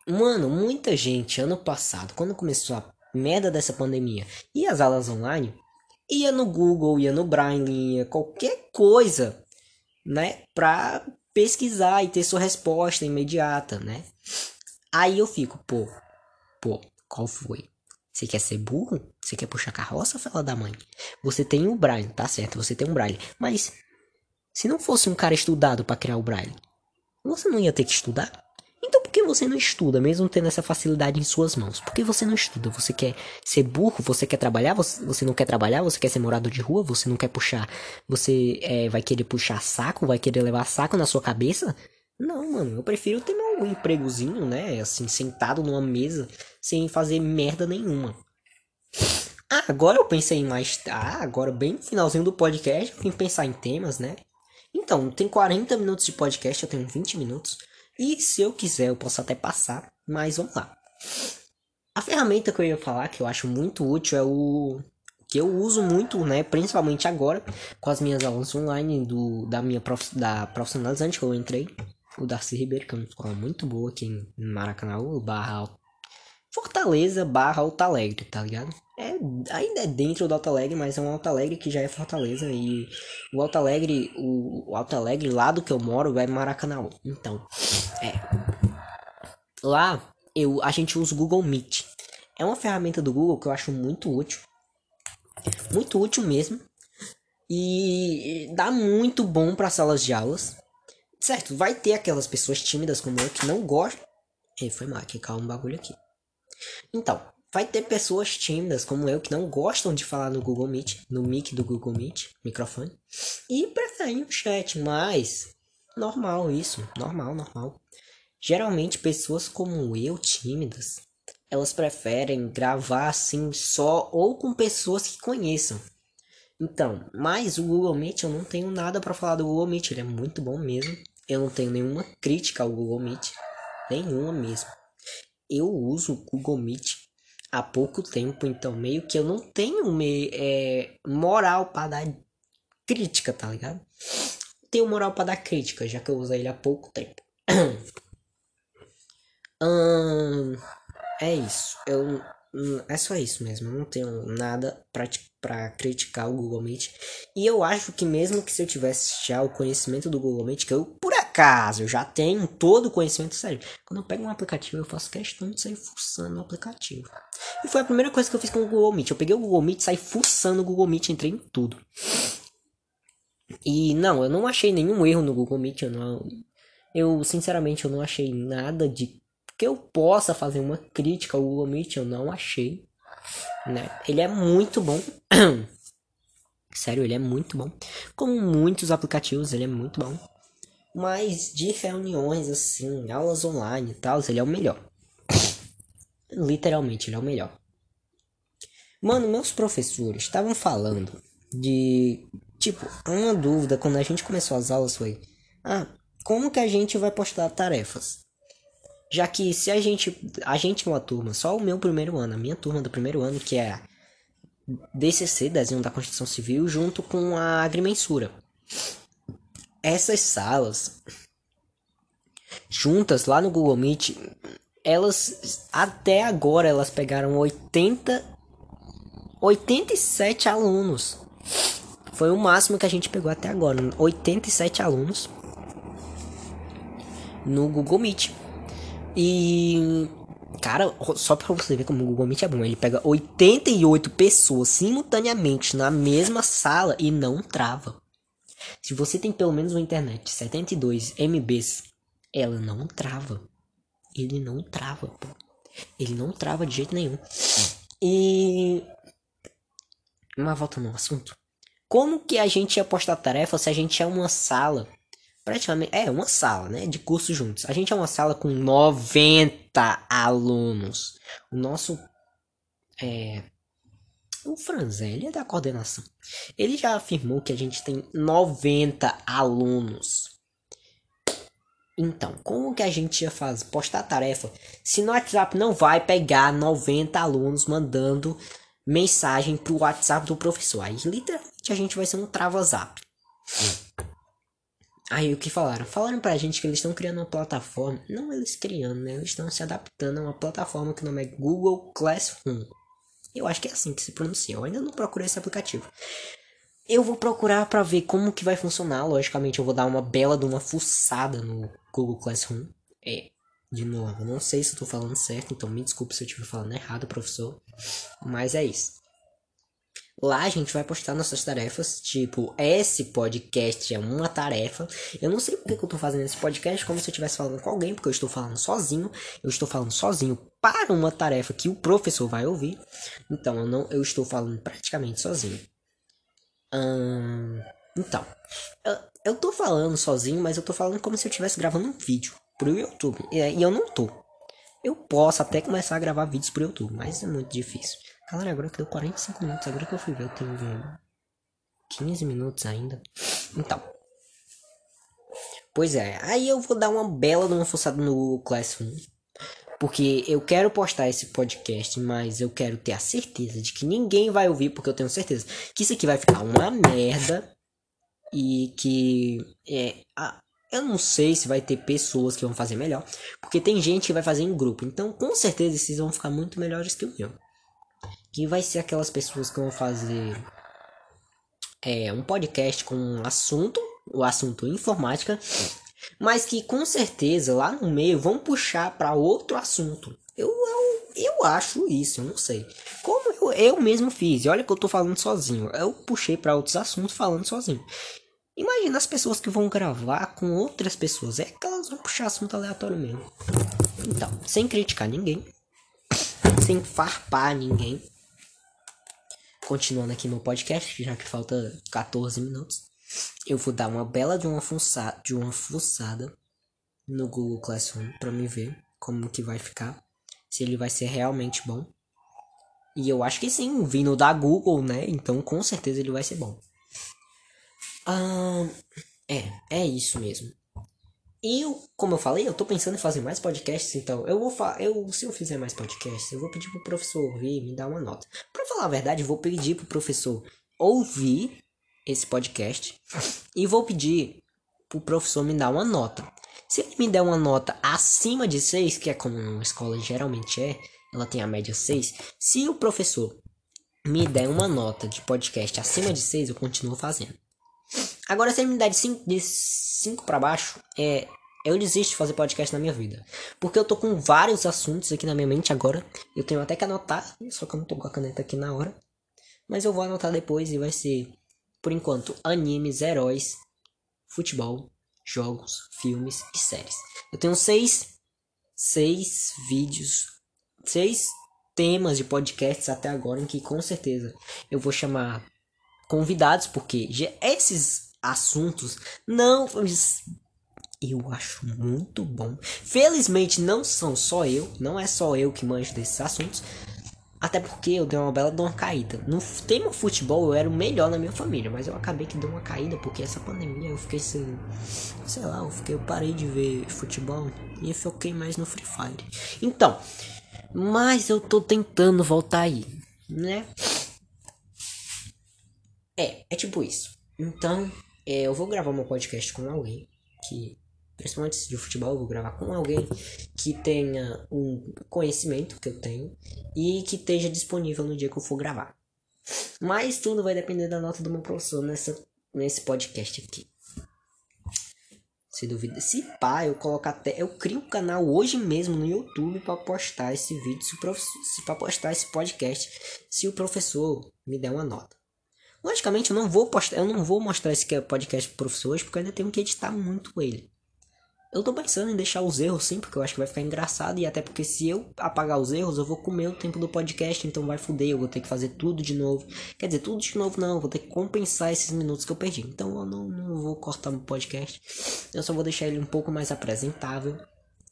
Mano, muita gente ano passado, quando começou a merda dessa pandemia e as aulas online, ia no Google, ia no Braille, ia qualquer coisa, né, pra pesquisar e ter sua resposta imediata, né? Aí eu fico, pô, pô, qual foi? Você quer ser burro? Você quer puxar carroça, fela da mãe? Você tem o Braille, tá certo, você tem um Braille, mas se não fosse um cara estudado para criar o Braille, você não ia ter que estudar? Então por que você não estuda, mesmo tendo essa facilidade em suas mãos? Por que você não estuda? Você quer ser burro? Você quer trabalhar? Você, você não quer trabalhar? Você quer ser morador de rua? Você não quer puxar? Você é, vai querer puxar saco? Vai querer levar saco na sua cabeça? Não, mano, eu prefiro ter meu empregozinho, né? Assim, sentado numa mesa, sem fazer merda nenhuma. Ah, agora eu pensei mais. Ah, agora bem no finalzinho do podcast, eu pensar em temas, né? Então, tem 40 minutos de podcast, eu tenho 20 minutos. E se eu quiser, eu posso até passar, mas vamos lá. A ferramenta que eu ia falar, que eu acho muito útil, é o que eu uso muito, né, principalmente agora com as minhas aulas online do da minha prof, da profissionalizante que eu entrei, o Darcy Ribeiro, que é uma escola muito boa aqui em Maracanã, barra Fortaleza barra Alto Alegre, tá ligado? É, ainda é dentro do Alto Alegre, mas é um Alto Alegre que já é Fortaleza. E o Alto Alegre, o, o Alto Alegre lá do que eu moro é Maracanã. Então, é. Lá eu, a gente usa o Google Meet. É uma ferramenta do Google que eu acho muito útil. Muito útil mesmo. E dá muito bom para salas de aulas. Certo, vai ter aquelas pessoas tímidas como eu que não gostam. Ei, foi mal, que calma um bagulho aqui. Então, vai ter pessoas tímidas como eu que não gostam de falar no Google Meet, no mic do Google Meet, microfone, e preferem o chat, mas normal isso, normal, normal. Geralmente pessoas como eu, tímidas, elas preferem gravar assim só ou com pessoas que conheçam. Então, mas o Google Meet eu não tenho nada para falar do Google Meet, ele é muito bom mesmo. Eu não tenho nenhuma crítica ao Google Meet, nenhuma mesmo eu uso o Google Meet há pouco tempo, então meio que eu não tenho me, é, moral para dar crítica, tá ligado? Tenho moral para dar crítica, já que eu uso ele há pouco tempo. [clears throat] hum, é isso. Eu, hum, é só isso mesmo. Eu não tenho nada pra criticar o Google Meet. E eu acho que mesmo que se eu tivesse já o conhecimento do Google Meet, que eu por acaso eu já tenho todo o conhecimento sério. Quando eu pego um aplicativo, eu faço questão de sair fuçando o aplicativo. E foi a primeira coisa que eu fiz com o Google Meet. Eu peguei o Google Meet, saí fuçando o Google Meet, entrei em tudo. E não, eu não achei nenhum erro no Google Meet, eu não. Eu, sinceramente, eu não achei nada de que eu possa fazer uma crítica ao Google Meet, eu não achei. Né? Ele é muito bom. [clears throat] Sério, ele é muito bom. Como muitos aplicativos, ele é muito bom. Mas de reuniões assim, aulas online e tal, ele é o melhor. [laughs] Literalmente, ele é o melhor. Mano, meus professores estavam falando de. Tipo, uma dúvida quando a gente começou as aulas foi: Ah, como que a gente vai postar tarefas? Já que se a gente. A gente é uma turma, só o meu primeiro ano, a minha turma do primeiro ano, que é DCC, Desenho da Constituição Civil, junto com a agrimensura essas salas juntas lá no Google Meet, elas até agora elas pegaram 80 87 alunos. Foi o máximo que a gente pegou até agora, 87 alunos no Google Meet. E cara, só para você ver como o Google Meet é bom, ele pega 88 pessoas simultaneamente na mesma sala e não trava. Se você tem pelo menos uma internet 72 MBs, ela não trava. Ele não trava, pô. Ele não trava de jeito nenhum. E. Mas voltando ao assunto. Como que a gente ia postar tarefa se a gente é uma sala? Praticamente. É, uma sala, né? De cursos juntos. A gente é uma sala com 90 alunos. O nosso. É, o Franzelli é da coordenação. Ele já afirmou que a gente tem 90 alunos. Então, como que a gente ia fazer? Postar a tarefa se no WhatsApp não vai pegar 90 alunos mandando mensagem pro WhatsApp do professor. Aí literalmente a gente vai ser um trava-zap. Aí o que falaram? Falaram pra gente que eles estão criando uma plataforma. Não eles criando, né? Eles estão se adaptando a uma plataforma que o nome é Google Classroom. Eu acho que é assim que se pronuncia. Eu ainda não procurei esse aplicativo. Eu vou procurar para ver como que vai funcionar. Logicamente, eu vou dar uma bela de uma fuçada no Google Classroom. É, de novo, não sei se eu tô falando certo, então me desculpe se eu estiver falando errado, professor. Mas é isso. Lá a gente vai postar nossas tarefas. Tipo, esse podcast é uma tarefa. Eu não sei porque que eu tô fazendo esse podcast como se eu estivesse falando com alguém, porque eu estou falando sozinho. Eu estou falando sozinho para uma tarefa que o professor vai ouvir. Então, eu não eu estou falando praticamente sozinho. Hum, então, eu, tô falando sozinho, mas eu tô falando como se eu estivesse gravando um vídeo pro YouTube. E, e eu não tô. Eu posso até começar a gravar vídeos pro YouTube, mas é muito difícil. Galera, agora que deu 45 minutos, agora que eu fui ver, eu tenho 15 minutos ainda. Então. Pois é, aí eu vou dar uma bela de uma forçada no Classroom. Porque eu quero postar esse podcast, mas eu quero ter a certeza de que ninguém vai ouvir, porque eu tenho certeza que isso aqui vai ficar uma merda. E que é, a, eu não sei se vai ter pessoas que vão fazer melhor, porque tem gente que vai fazer em grupo. Então, com certeza, esses vão ficar muito melhores que o meu que vai ser aquelas pessoas que vão fazer é, um podcast com um assunto, o assunto informática, mas que com certeza lá no meio vão puxar para outro assunto. Eu, eu, eu acho isso, eu não sei. Como eu, eu mesmo fiz, e olha que eu tô falando sozinho, eu puxei para outros assuntos falando sozinho. Imagina as pessoas que vão gravar com outras pessoas, é que elas vão puxar assunto aleatório mesmo. Então, sem criticar ninguém, sem farpar ninguém, Continuando aqui no podcast, já que falta 14 minutos, eu vou dar uma bela de uma fuçada, de uma fuçada no Google Classroom para me ver como que vai ficar, se ele vai ser realmente bom. E eu acho que sim, vindo da Google, né? Então com certeza ele vai ser bom. Ah, é, é isso mesmo. Eu, como eu falei, eu tô pensando em fazer mais podcasts, então eu vou eu se eu fizer mais podcasts, eu vou pedir pro professor ouvir e me dar uma nota. Para falar a verdade, eu vou pedir pro professor ouvir esse podcast e vou pedir pro professor me dar uma nota. Se ele me der uma nota acima de 6, que é como uma escola geralmente é, ela tem a média 6, se o professor me der uma nota de podcast acima de 6, eu continuo fazendo. Agora, se ele me der de 5 de cinco para baixo, é, eu desisto de fazer podcast na minha vida. Porque eu tô com vários assuntos aqui na minha mente agora. Eu tenho até que anotar, só que eu não tô com a caneta aqui na hora. Mas eu vou anotar depois e vai ser, por enquanto, animes, heróis, futebol, jogos, filmes e séries. Eu tenho seis, seis vídeos, seis temas de podcasts até agora em que com certeza eu vou chamar convidados, porque esses assuntos não eu acho muito bom. Felizmente não são só eu, não é só eu que manjo desses assuntos. Até porque eu dei uma bela de uma caída. No tema futebol eu era o melhor na minha família, mas eu acabei que deu uma caída porque essa pandemia eu fiquei sem, sei lá, eu fiquei eu parei de ver futebol e foquei mais no Free Fire. Então, mas eu tô tentando voltar aí, né? É, é tipo isso. Então, é, eu vou gravar meu podcast com alguém que, principalmente de futebol, vou gravar com alguém que tenha um conhecimento que eu tenho e que esteja disponível no dia que eu for gravar. Mas tudo vai depender da nota do meu professor nessa, nesse podcast aqui. Se duvida. Se pá, eu coloco até. Eu crio um canal hoje mesmo no YouTube para postar esse vídeo. Se, prof, se para postar esse podcast. Se o professor me der uma nota. Logicamente eu não vou postar, eu não vou mostrar esse podcast pro professor hoje porque eu ainda tenho que editar muito ele. Eu tô pensando em deixar os erros sim, porque eu acho que vai ficar engraçado e até porque se eu apagar os erros, eu vou comer o tempo do podcast, então vai foder, eu vou ter que fazer tudo de novo. Quer dizer, tudo de novo não, vou ter que compensar esses minutos que eu perdi. Então eu não, não vou cortar o podcast. Eu só vou deixar ele um pouco mais apresentável.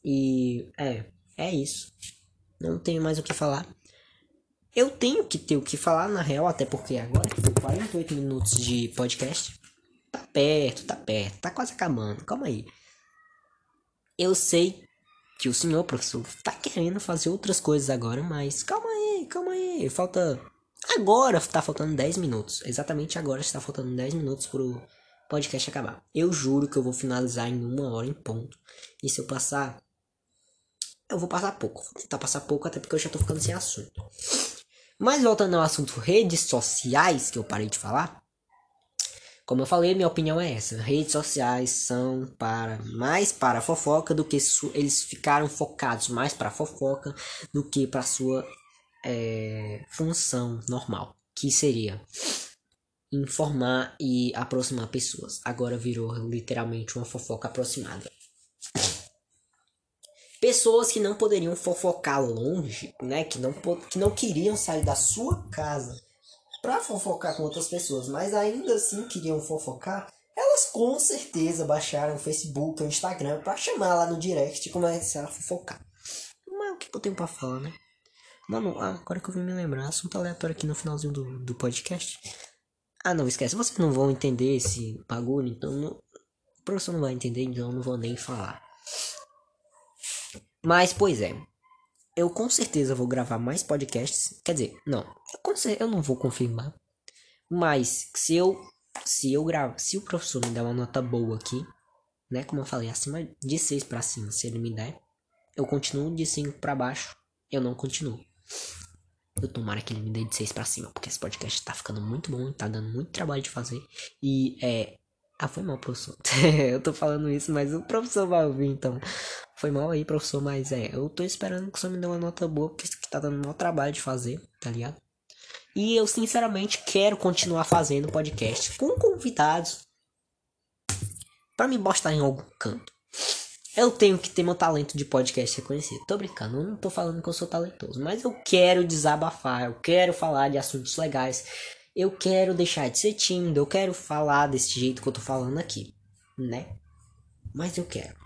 E é, é isso. Não tenho mais o que falar. Eu tenho que ter o que falar na real, até porque agora foi 48 minutos de podcast. Tá perto, tá perto, tá quase acabando. Calma aí. Eu sei que o senhor professor tá querendo fazer outras coisas agora, mas calma aí, calma aí. Falta. Agora tá faltando 10 minutos. Exatamente agora está faltando 10 minutos pro podcast acabar. Eu juro que eu vou finalizar em uma hora em ponto. E se eu passar. Eu vou passar pouco. Vou tentar passar pouco, até porque eu já tô ficando sem assunto. Mas voltando ao assunto redes sociais, que eu parei de falar. Como eu falei, minha opinião é essa. Redes sociais são para mais para fofoca do que eles ficaram focados mais para fofoca do que para sua é, função normal, que seria informar e aproximar pessoas. Agora virou literalmente uma fofoca aproximada. Pessoas que não poderiam fofocar longe, né? Que não, que não queriam sair da sua casa para fofocar com outras pessoas, mas ainda assim queriam fofocar. Elas com certeza baixaram o Facebook, o Instagram para chamar lá no direct e começar a fofocar. Mas o que eu tenho pra falar, né? Mano, agora que eu vim me lembrar, assunto aleatório aqui no finalzinho do, do podcast. Ah, não, esquece. Vocês não vão entender esse bagulho, então não, o professor não vai entender, então eu não vou nem falar. Mas, pois é. Eu com certeza vou gravar mais podcasts. Quer dizer, não. Eu, não vou confirmar. Mas se eu se eu gravo, se o professor me der uma nota boa aqui, né, como eu falei, acima de 6 para cima, se ele me der, eu continuo de 5 para baixo, eu não continuo. Eu tomara que ele me dê de 6 para cima, porque esse podcast tá ficando muito bom, tá dando muito trabalho de fazer. E é. Ah, foi mal, professor. [laughs] eu tô falando isso, mas o professor vai ouvir, então. Foi mal aí, professor, mas é. Eu tô esperando que o senhor me dê uma nota boa, porque isso aqui tá dando mau trabalho de fazer, tá ligado? E eu, sinceramente, quero continuar fazendo podcast com convidados para me postar em algum canto. Eu tenho que ter meu talento de podcast reconhecido. Tô brincando, eu não tô falando que eu sou talentoso, mas eu quero desabafar, eu quero falar de assuntos legais. Eu quero deixar de ser tímido, eu quero falar desse jeito que eu tô falando aqui, né? Mas eu quero.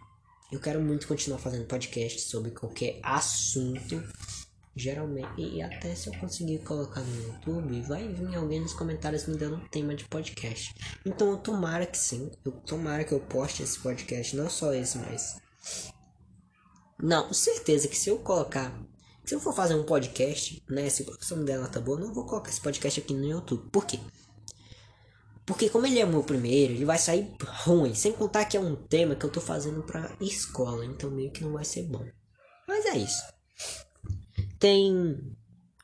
Eu quero muito continuar fazendo podcast sobre qualquer assunto. Geralmente, e até se eu conseguir colocar no YouTube, vai vir alguém nos comentários me dando um tema de podcast. Então eu tomara que sim, eu tomara que eu poste esse podcast, não só esse, mas. Não, certeza que se eu colocar. Se eu for fazer um podcast, né? Se o professor me der nota boa, eu não vou colocar esse podcast aqui no YouTube. Por quê? Porque como ele é o meu primeiro, ele vai sair ruim. Sem contar que é um tema que eu tô fazendo pra escola. Então meio que não vai ser bom. Mas é isso. Tem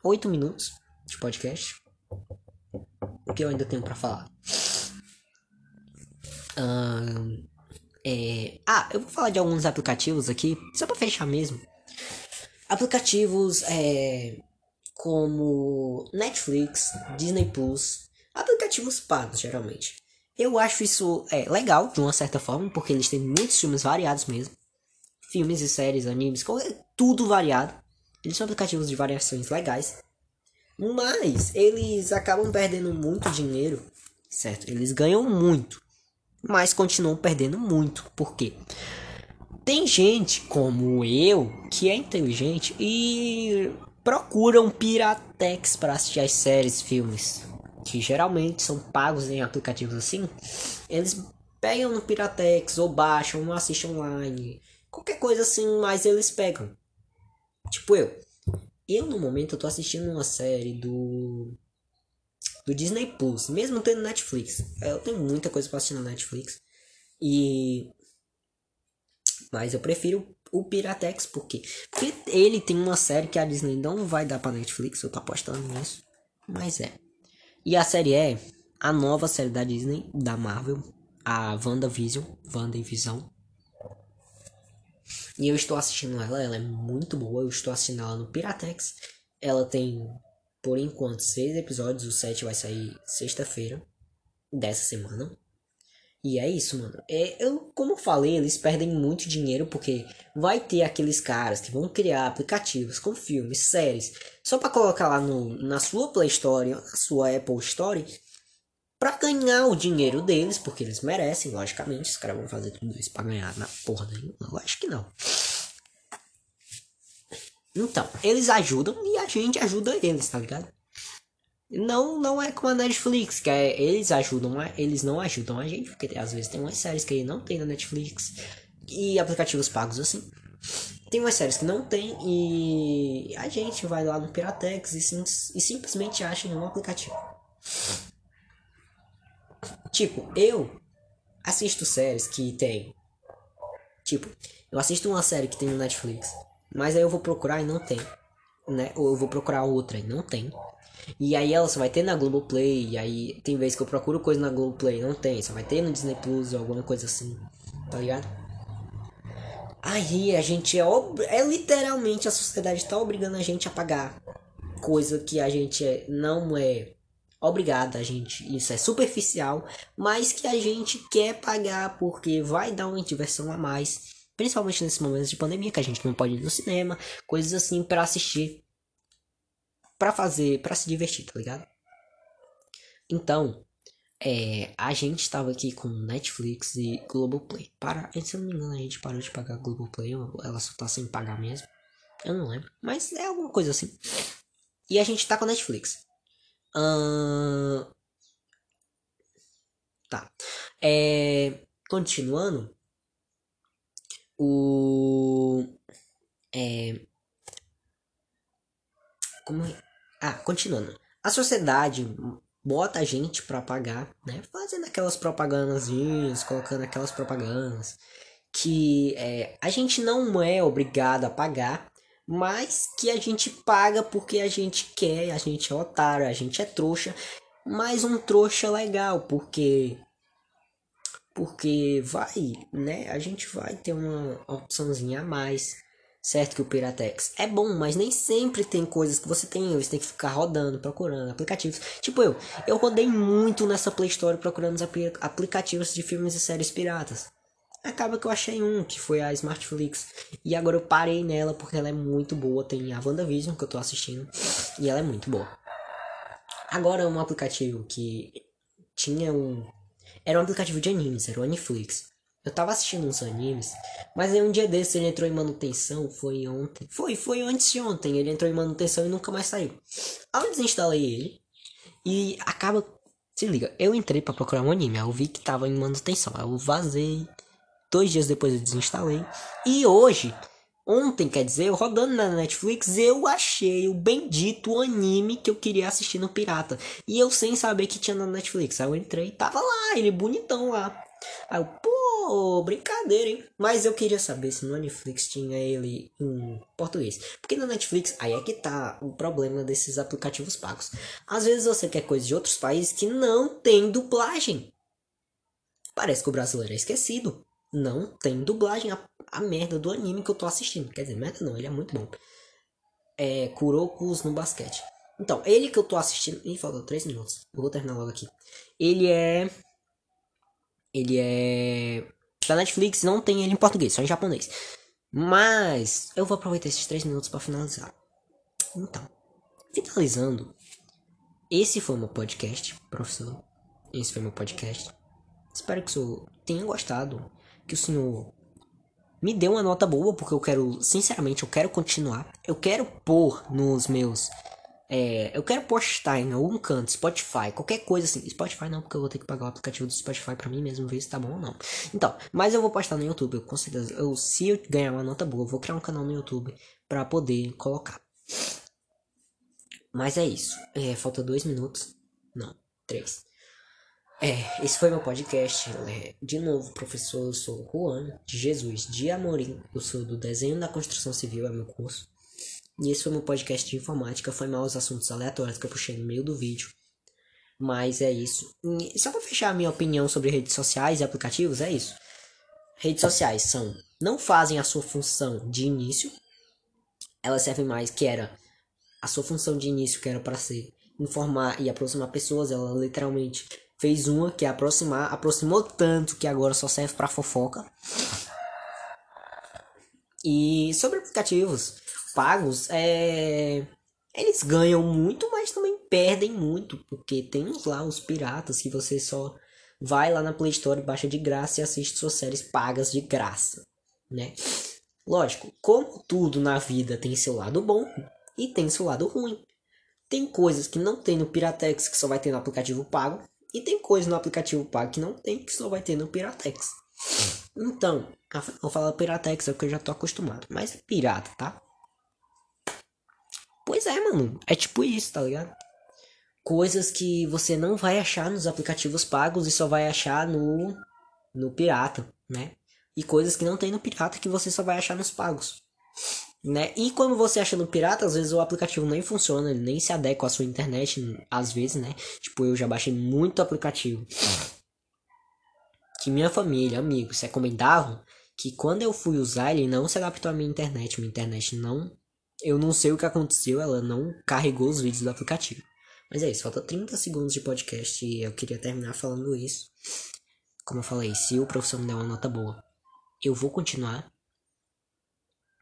oito minutos de podcast. O que eu ainda tenho para falar? Uh, é... Ah, eu vou falar de alguns aplicativos aqui, só para fechar mesmo. Aplicativos é, como Netflix, Disney Plus, aplicativos pagos geralmente. Eu acho isso é, legal de uma certa forma, porque eles têm muitos filmes variados mesmo. Filmes e séries, animes, tudo variado. Eles são aplicativos de variações legais. Mas eles acabam perdendo muito dinheiro, certo? Eles ganham muito, mas continuam perdendo muito. Por quê? Tem gente como eu que é inteligente e procura um Piratex para assistir as séries, filmes, que geralmente são pagos em aplicativos assim. Eles pegam no Piratex ou baixam ou assistem online, qualquer coisa assim, mas eles pegam. Tipo eu. Eu, no momento, eu tô assistindo uma série do. Do Disney Plus, mesmo tendo Netflix. Eu tenho muita coisa pra assistir na Netflix. E. Mas eu prefiro o Piratex, por quê? Porque ele tem uma série que a Disney não vai dar pra Netflix, eu tô apostando nisso. Mas é. E a série é a nova série da Disney, da Marvel, a WandaVision, WandaVision. E eu estou assistindo ela, ela é muito boa. Eu estou assistindo ela no Piratex. Ela tem, por enquanto, seis episódios. O 7 vai sair sexta-feira dessa semana. E é isso, mano. É, eu, como eu falei, eles perdem muito dinheiro porque vai ter aqueles caras que vão criar aplicativos com filmes, séries, só para colocar lá no, na sua Play Store, na sua Apple Store para ganhar o dinheiro deles, porque eles merecem, logicamente. Os caras vão fazer tudo isso pra ganhar na porra. Eu acho que não. Então, eles ajudam e a gente ajuda eles, tá ligado? Não, não é como a Netflix, que é, eles ajudam, eles não ajudam a gente, porque às vezes tem umas séries que não tem na Netflix e aplicativos pagos assim. Tem umas séries que não tem e a gente vai lá no Piratex e, sim, e simplesmente acha em um aplicativo. Tipo, eu assisto séries que tem. Tipo, eu assisto uma série que tem no Netflix, mas aí eu vou procurar e não tem. Né? Ou eu vou procurar outra e não tem. E aí ela só vai ter na Globoplay. E aí tem vezes que eu procuro coisa na Globoplay não tem. Só vai ter no Disney Plus ou alguma coisa assim. Tá ligado? Aí a gente é, é literalmente a sociedade tá obrigando a gente a pagar coisa que a gente é, não é obrigado, a gente, isso é superficial, mas que a gente quer pagar porque vai dar uma diversão a mais, principalmente nesses momentos de pandemia que a gente não pode ir no cinema, coisas assim para assistir, para fazer, para se divertir, tá ligado? Então, é, a gente estava aqui com Netflix e Globoplay. Para, se eu não me engano, a gente parou de pagar Globoplay, ela só tá sem pagar mesmo. Eu não lembro, mas é alguma coisa assim. E a gente tá com Netflix. Uh... Tá. É... Continuando. O. É. Como. É? Ah, continuando. A sociedade bota a gente pra pagar, né? Fazendo aquelas propagandazinhas, colocando aquelas propagandas que é, a gente não é obrigado a pagar, mas que a gente paga porque a gente quer, a gente é otário, a gente é trouxa, mas um trouxa legal, porque porque vai, né? A gente vai ter uma opçãozinha a mais. Certo que o Piratex é bom, mas nem sempre tem coisas que você tem. Você tem que ficar rodando, procurando aplicativos. Tipo eu, eu rodei muito nessa Play Store procurando os aplicativos de filmes e séries piratas. Acaba que eu achei um, que foi a Smartflix. E agora eu parei nela porque ela é muito boa. Tem a WandaVision que eu tô assistindo. E ela é muito boa. Agora um aplicativo que tinha um. Era um aplicativo de animes, era o Aniflix. Eu tava assistindo uns animes, mas aí um dia desse ele entrou em manutenção, foi ontem. Foi, foi antes de ontem, ele entrou em manutenção e nunca mais saiu. Aí eu desinstalei ele e acaba. Se liga, eu entrei para procurar um anime, aí eu vi que tava em manutenção, aí eu vazei, Dois dias depois eu desinstalei. E hoje, ontem, quer dizer, eu rodando na Netflix, eu achei o bendito anime que eu queria assistir no Pirata. E eu sem saber que tinha na Netflix. Aí eu entrei, tava lá, ele bonitão lá. Aí eu, pô, brincadeira, hein? Mas eu queria saber se no Netflix tinha ele em português. Porque na Netflix, aí é que tá o problema desses aplicativos pagos. Às vezes você quer coisas de outros países que não tem dublagem. Parece que o brasileiro é esquecido não tem dublagem a, a merda do anime que eu tô assistindo. Quer dizer, merda não, ele é muito bom. É Kurokus no basquete. Então, ele que eu tô assistindo. Ih, faltou 3 minutos. Eu vou terminar logo aqui. Ele é. Ele é. Da Netflix não tem ele em português, só em japonês. Mas eu vou aproveitar esses 3 minutos para finalizar. Então, finalizando. Esse foi meu podcast, professor. Esse foi meu podcast. Espero que o senhor tenha gostado que o senhor me dê uma nota boa, porque eu quero, sinceramente, eu quero continuar. Eu quero pôr nos meus. É, eu quero postar em algum canto, Spotify, qualquer coisa assim. Spotify não, porque eu vou ter que pagar o aplicativo do Spotify pra mim mesmo, ver se tá bom ou não. Então, mas eu vou postar no YouTube, eu com certeza. Eu, se eu ganhar uma nota boa, eu vou criar um canal no YouTube pra poder colocar. Mas é isso. É, falta dois minutos. Não, três. É, esse foi meu podcast. É, de novo, professor, eu sou Juan de Jesus de Amorim. Eu sou do Desenho da Construção Civil, é meu curso. E esse foi meu podcast de informática. Foi mal os assuntos aleatórios que eu puxei no meio do vídeo. Mas é isso. E só para fechar a minha opinião sobre redes sociais e aplicativos, é isso. Redes sociais são não fazem a sua função de início. Elas servem mais que era a sua função de início que era para ser informar e aproximar pessoas, ela literalmente fez uma que é aproximar, aproximou tanto que agora só serve para fofoca. E sobre aplicativos pagos, é eles ganham muito, mas também perdem muito, porque tem uns lá os piratas que você só vai lá na Play Store, baixa de graça e assiste suas séries pagas de graça, né? Lógico, como tudo na vida tem seu lado bom e tem seu lado ruim. Tem coisas que não tem no Piratex que só vai ter no aplicativo pago e tem coisa no aplicativo pago que não tem, que só vai ter no Piratex. Então, vou falar Piratex é porque eu já tô acostumado. Mas pirata, tá? Pois é, mano. É tipo isso, tá ligado? Coisas que você não vai achar nos aplicativos pagos e só vai achar no, no pirata, né? E coisas que não tem no pirata que você só vai achar nos pagos né? E quando você acha no pirata, às vezes o aplicativo nem funciona, ele nem se adequa à sua internet, às vezes, né? Tipo, eu já baixei muito aplicativo que minha família, amigos, recomendavam que quando eu fui usar, ele não se adaptou à minha internet. Minha internet não. Eu não sei o que aconteceu, ela não carregou os vídeos do aplicativo. Mas é isso, falta 30 segundos de podcast e eu queria terminar falando isso. Como eu falei, se o professor me der uma nota boa, eu vou continuar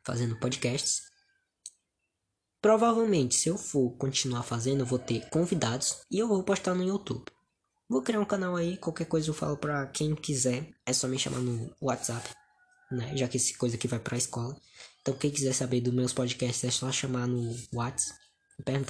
fazendo podcasts. Provavelmente, se eu for continuar fazendo, eu vou ter convidados e eu vou postar no YouTube. Vou criar um canal aí, qualquer coisa eu falo pra quem quiser. É só me chamar no WhatsApp, né? Já que essa coisa aqui vai pra escola. Então, quem quiser saber dos meus podcasts, é só chamar no WhatsApp. Perguntar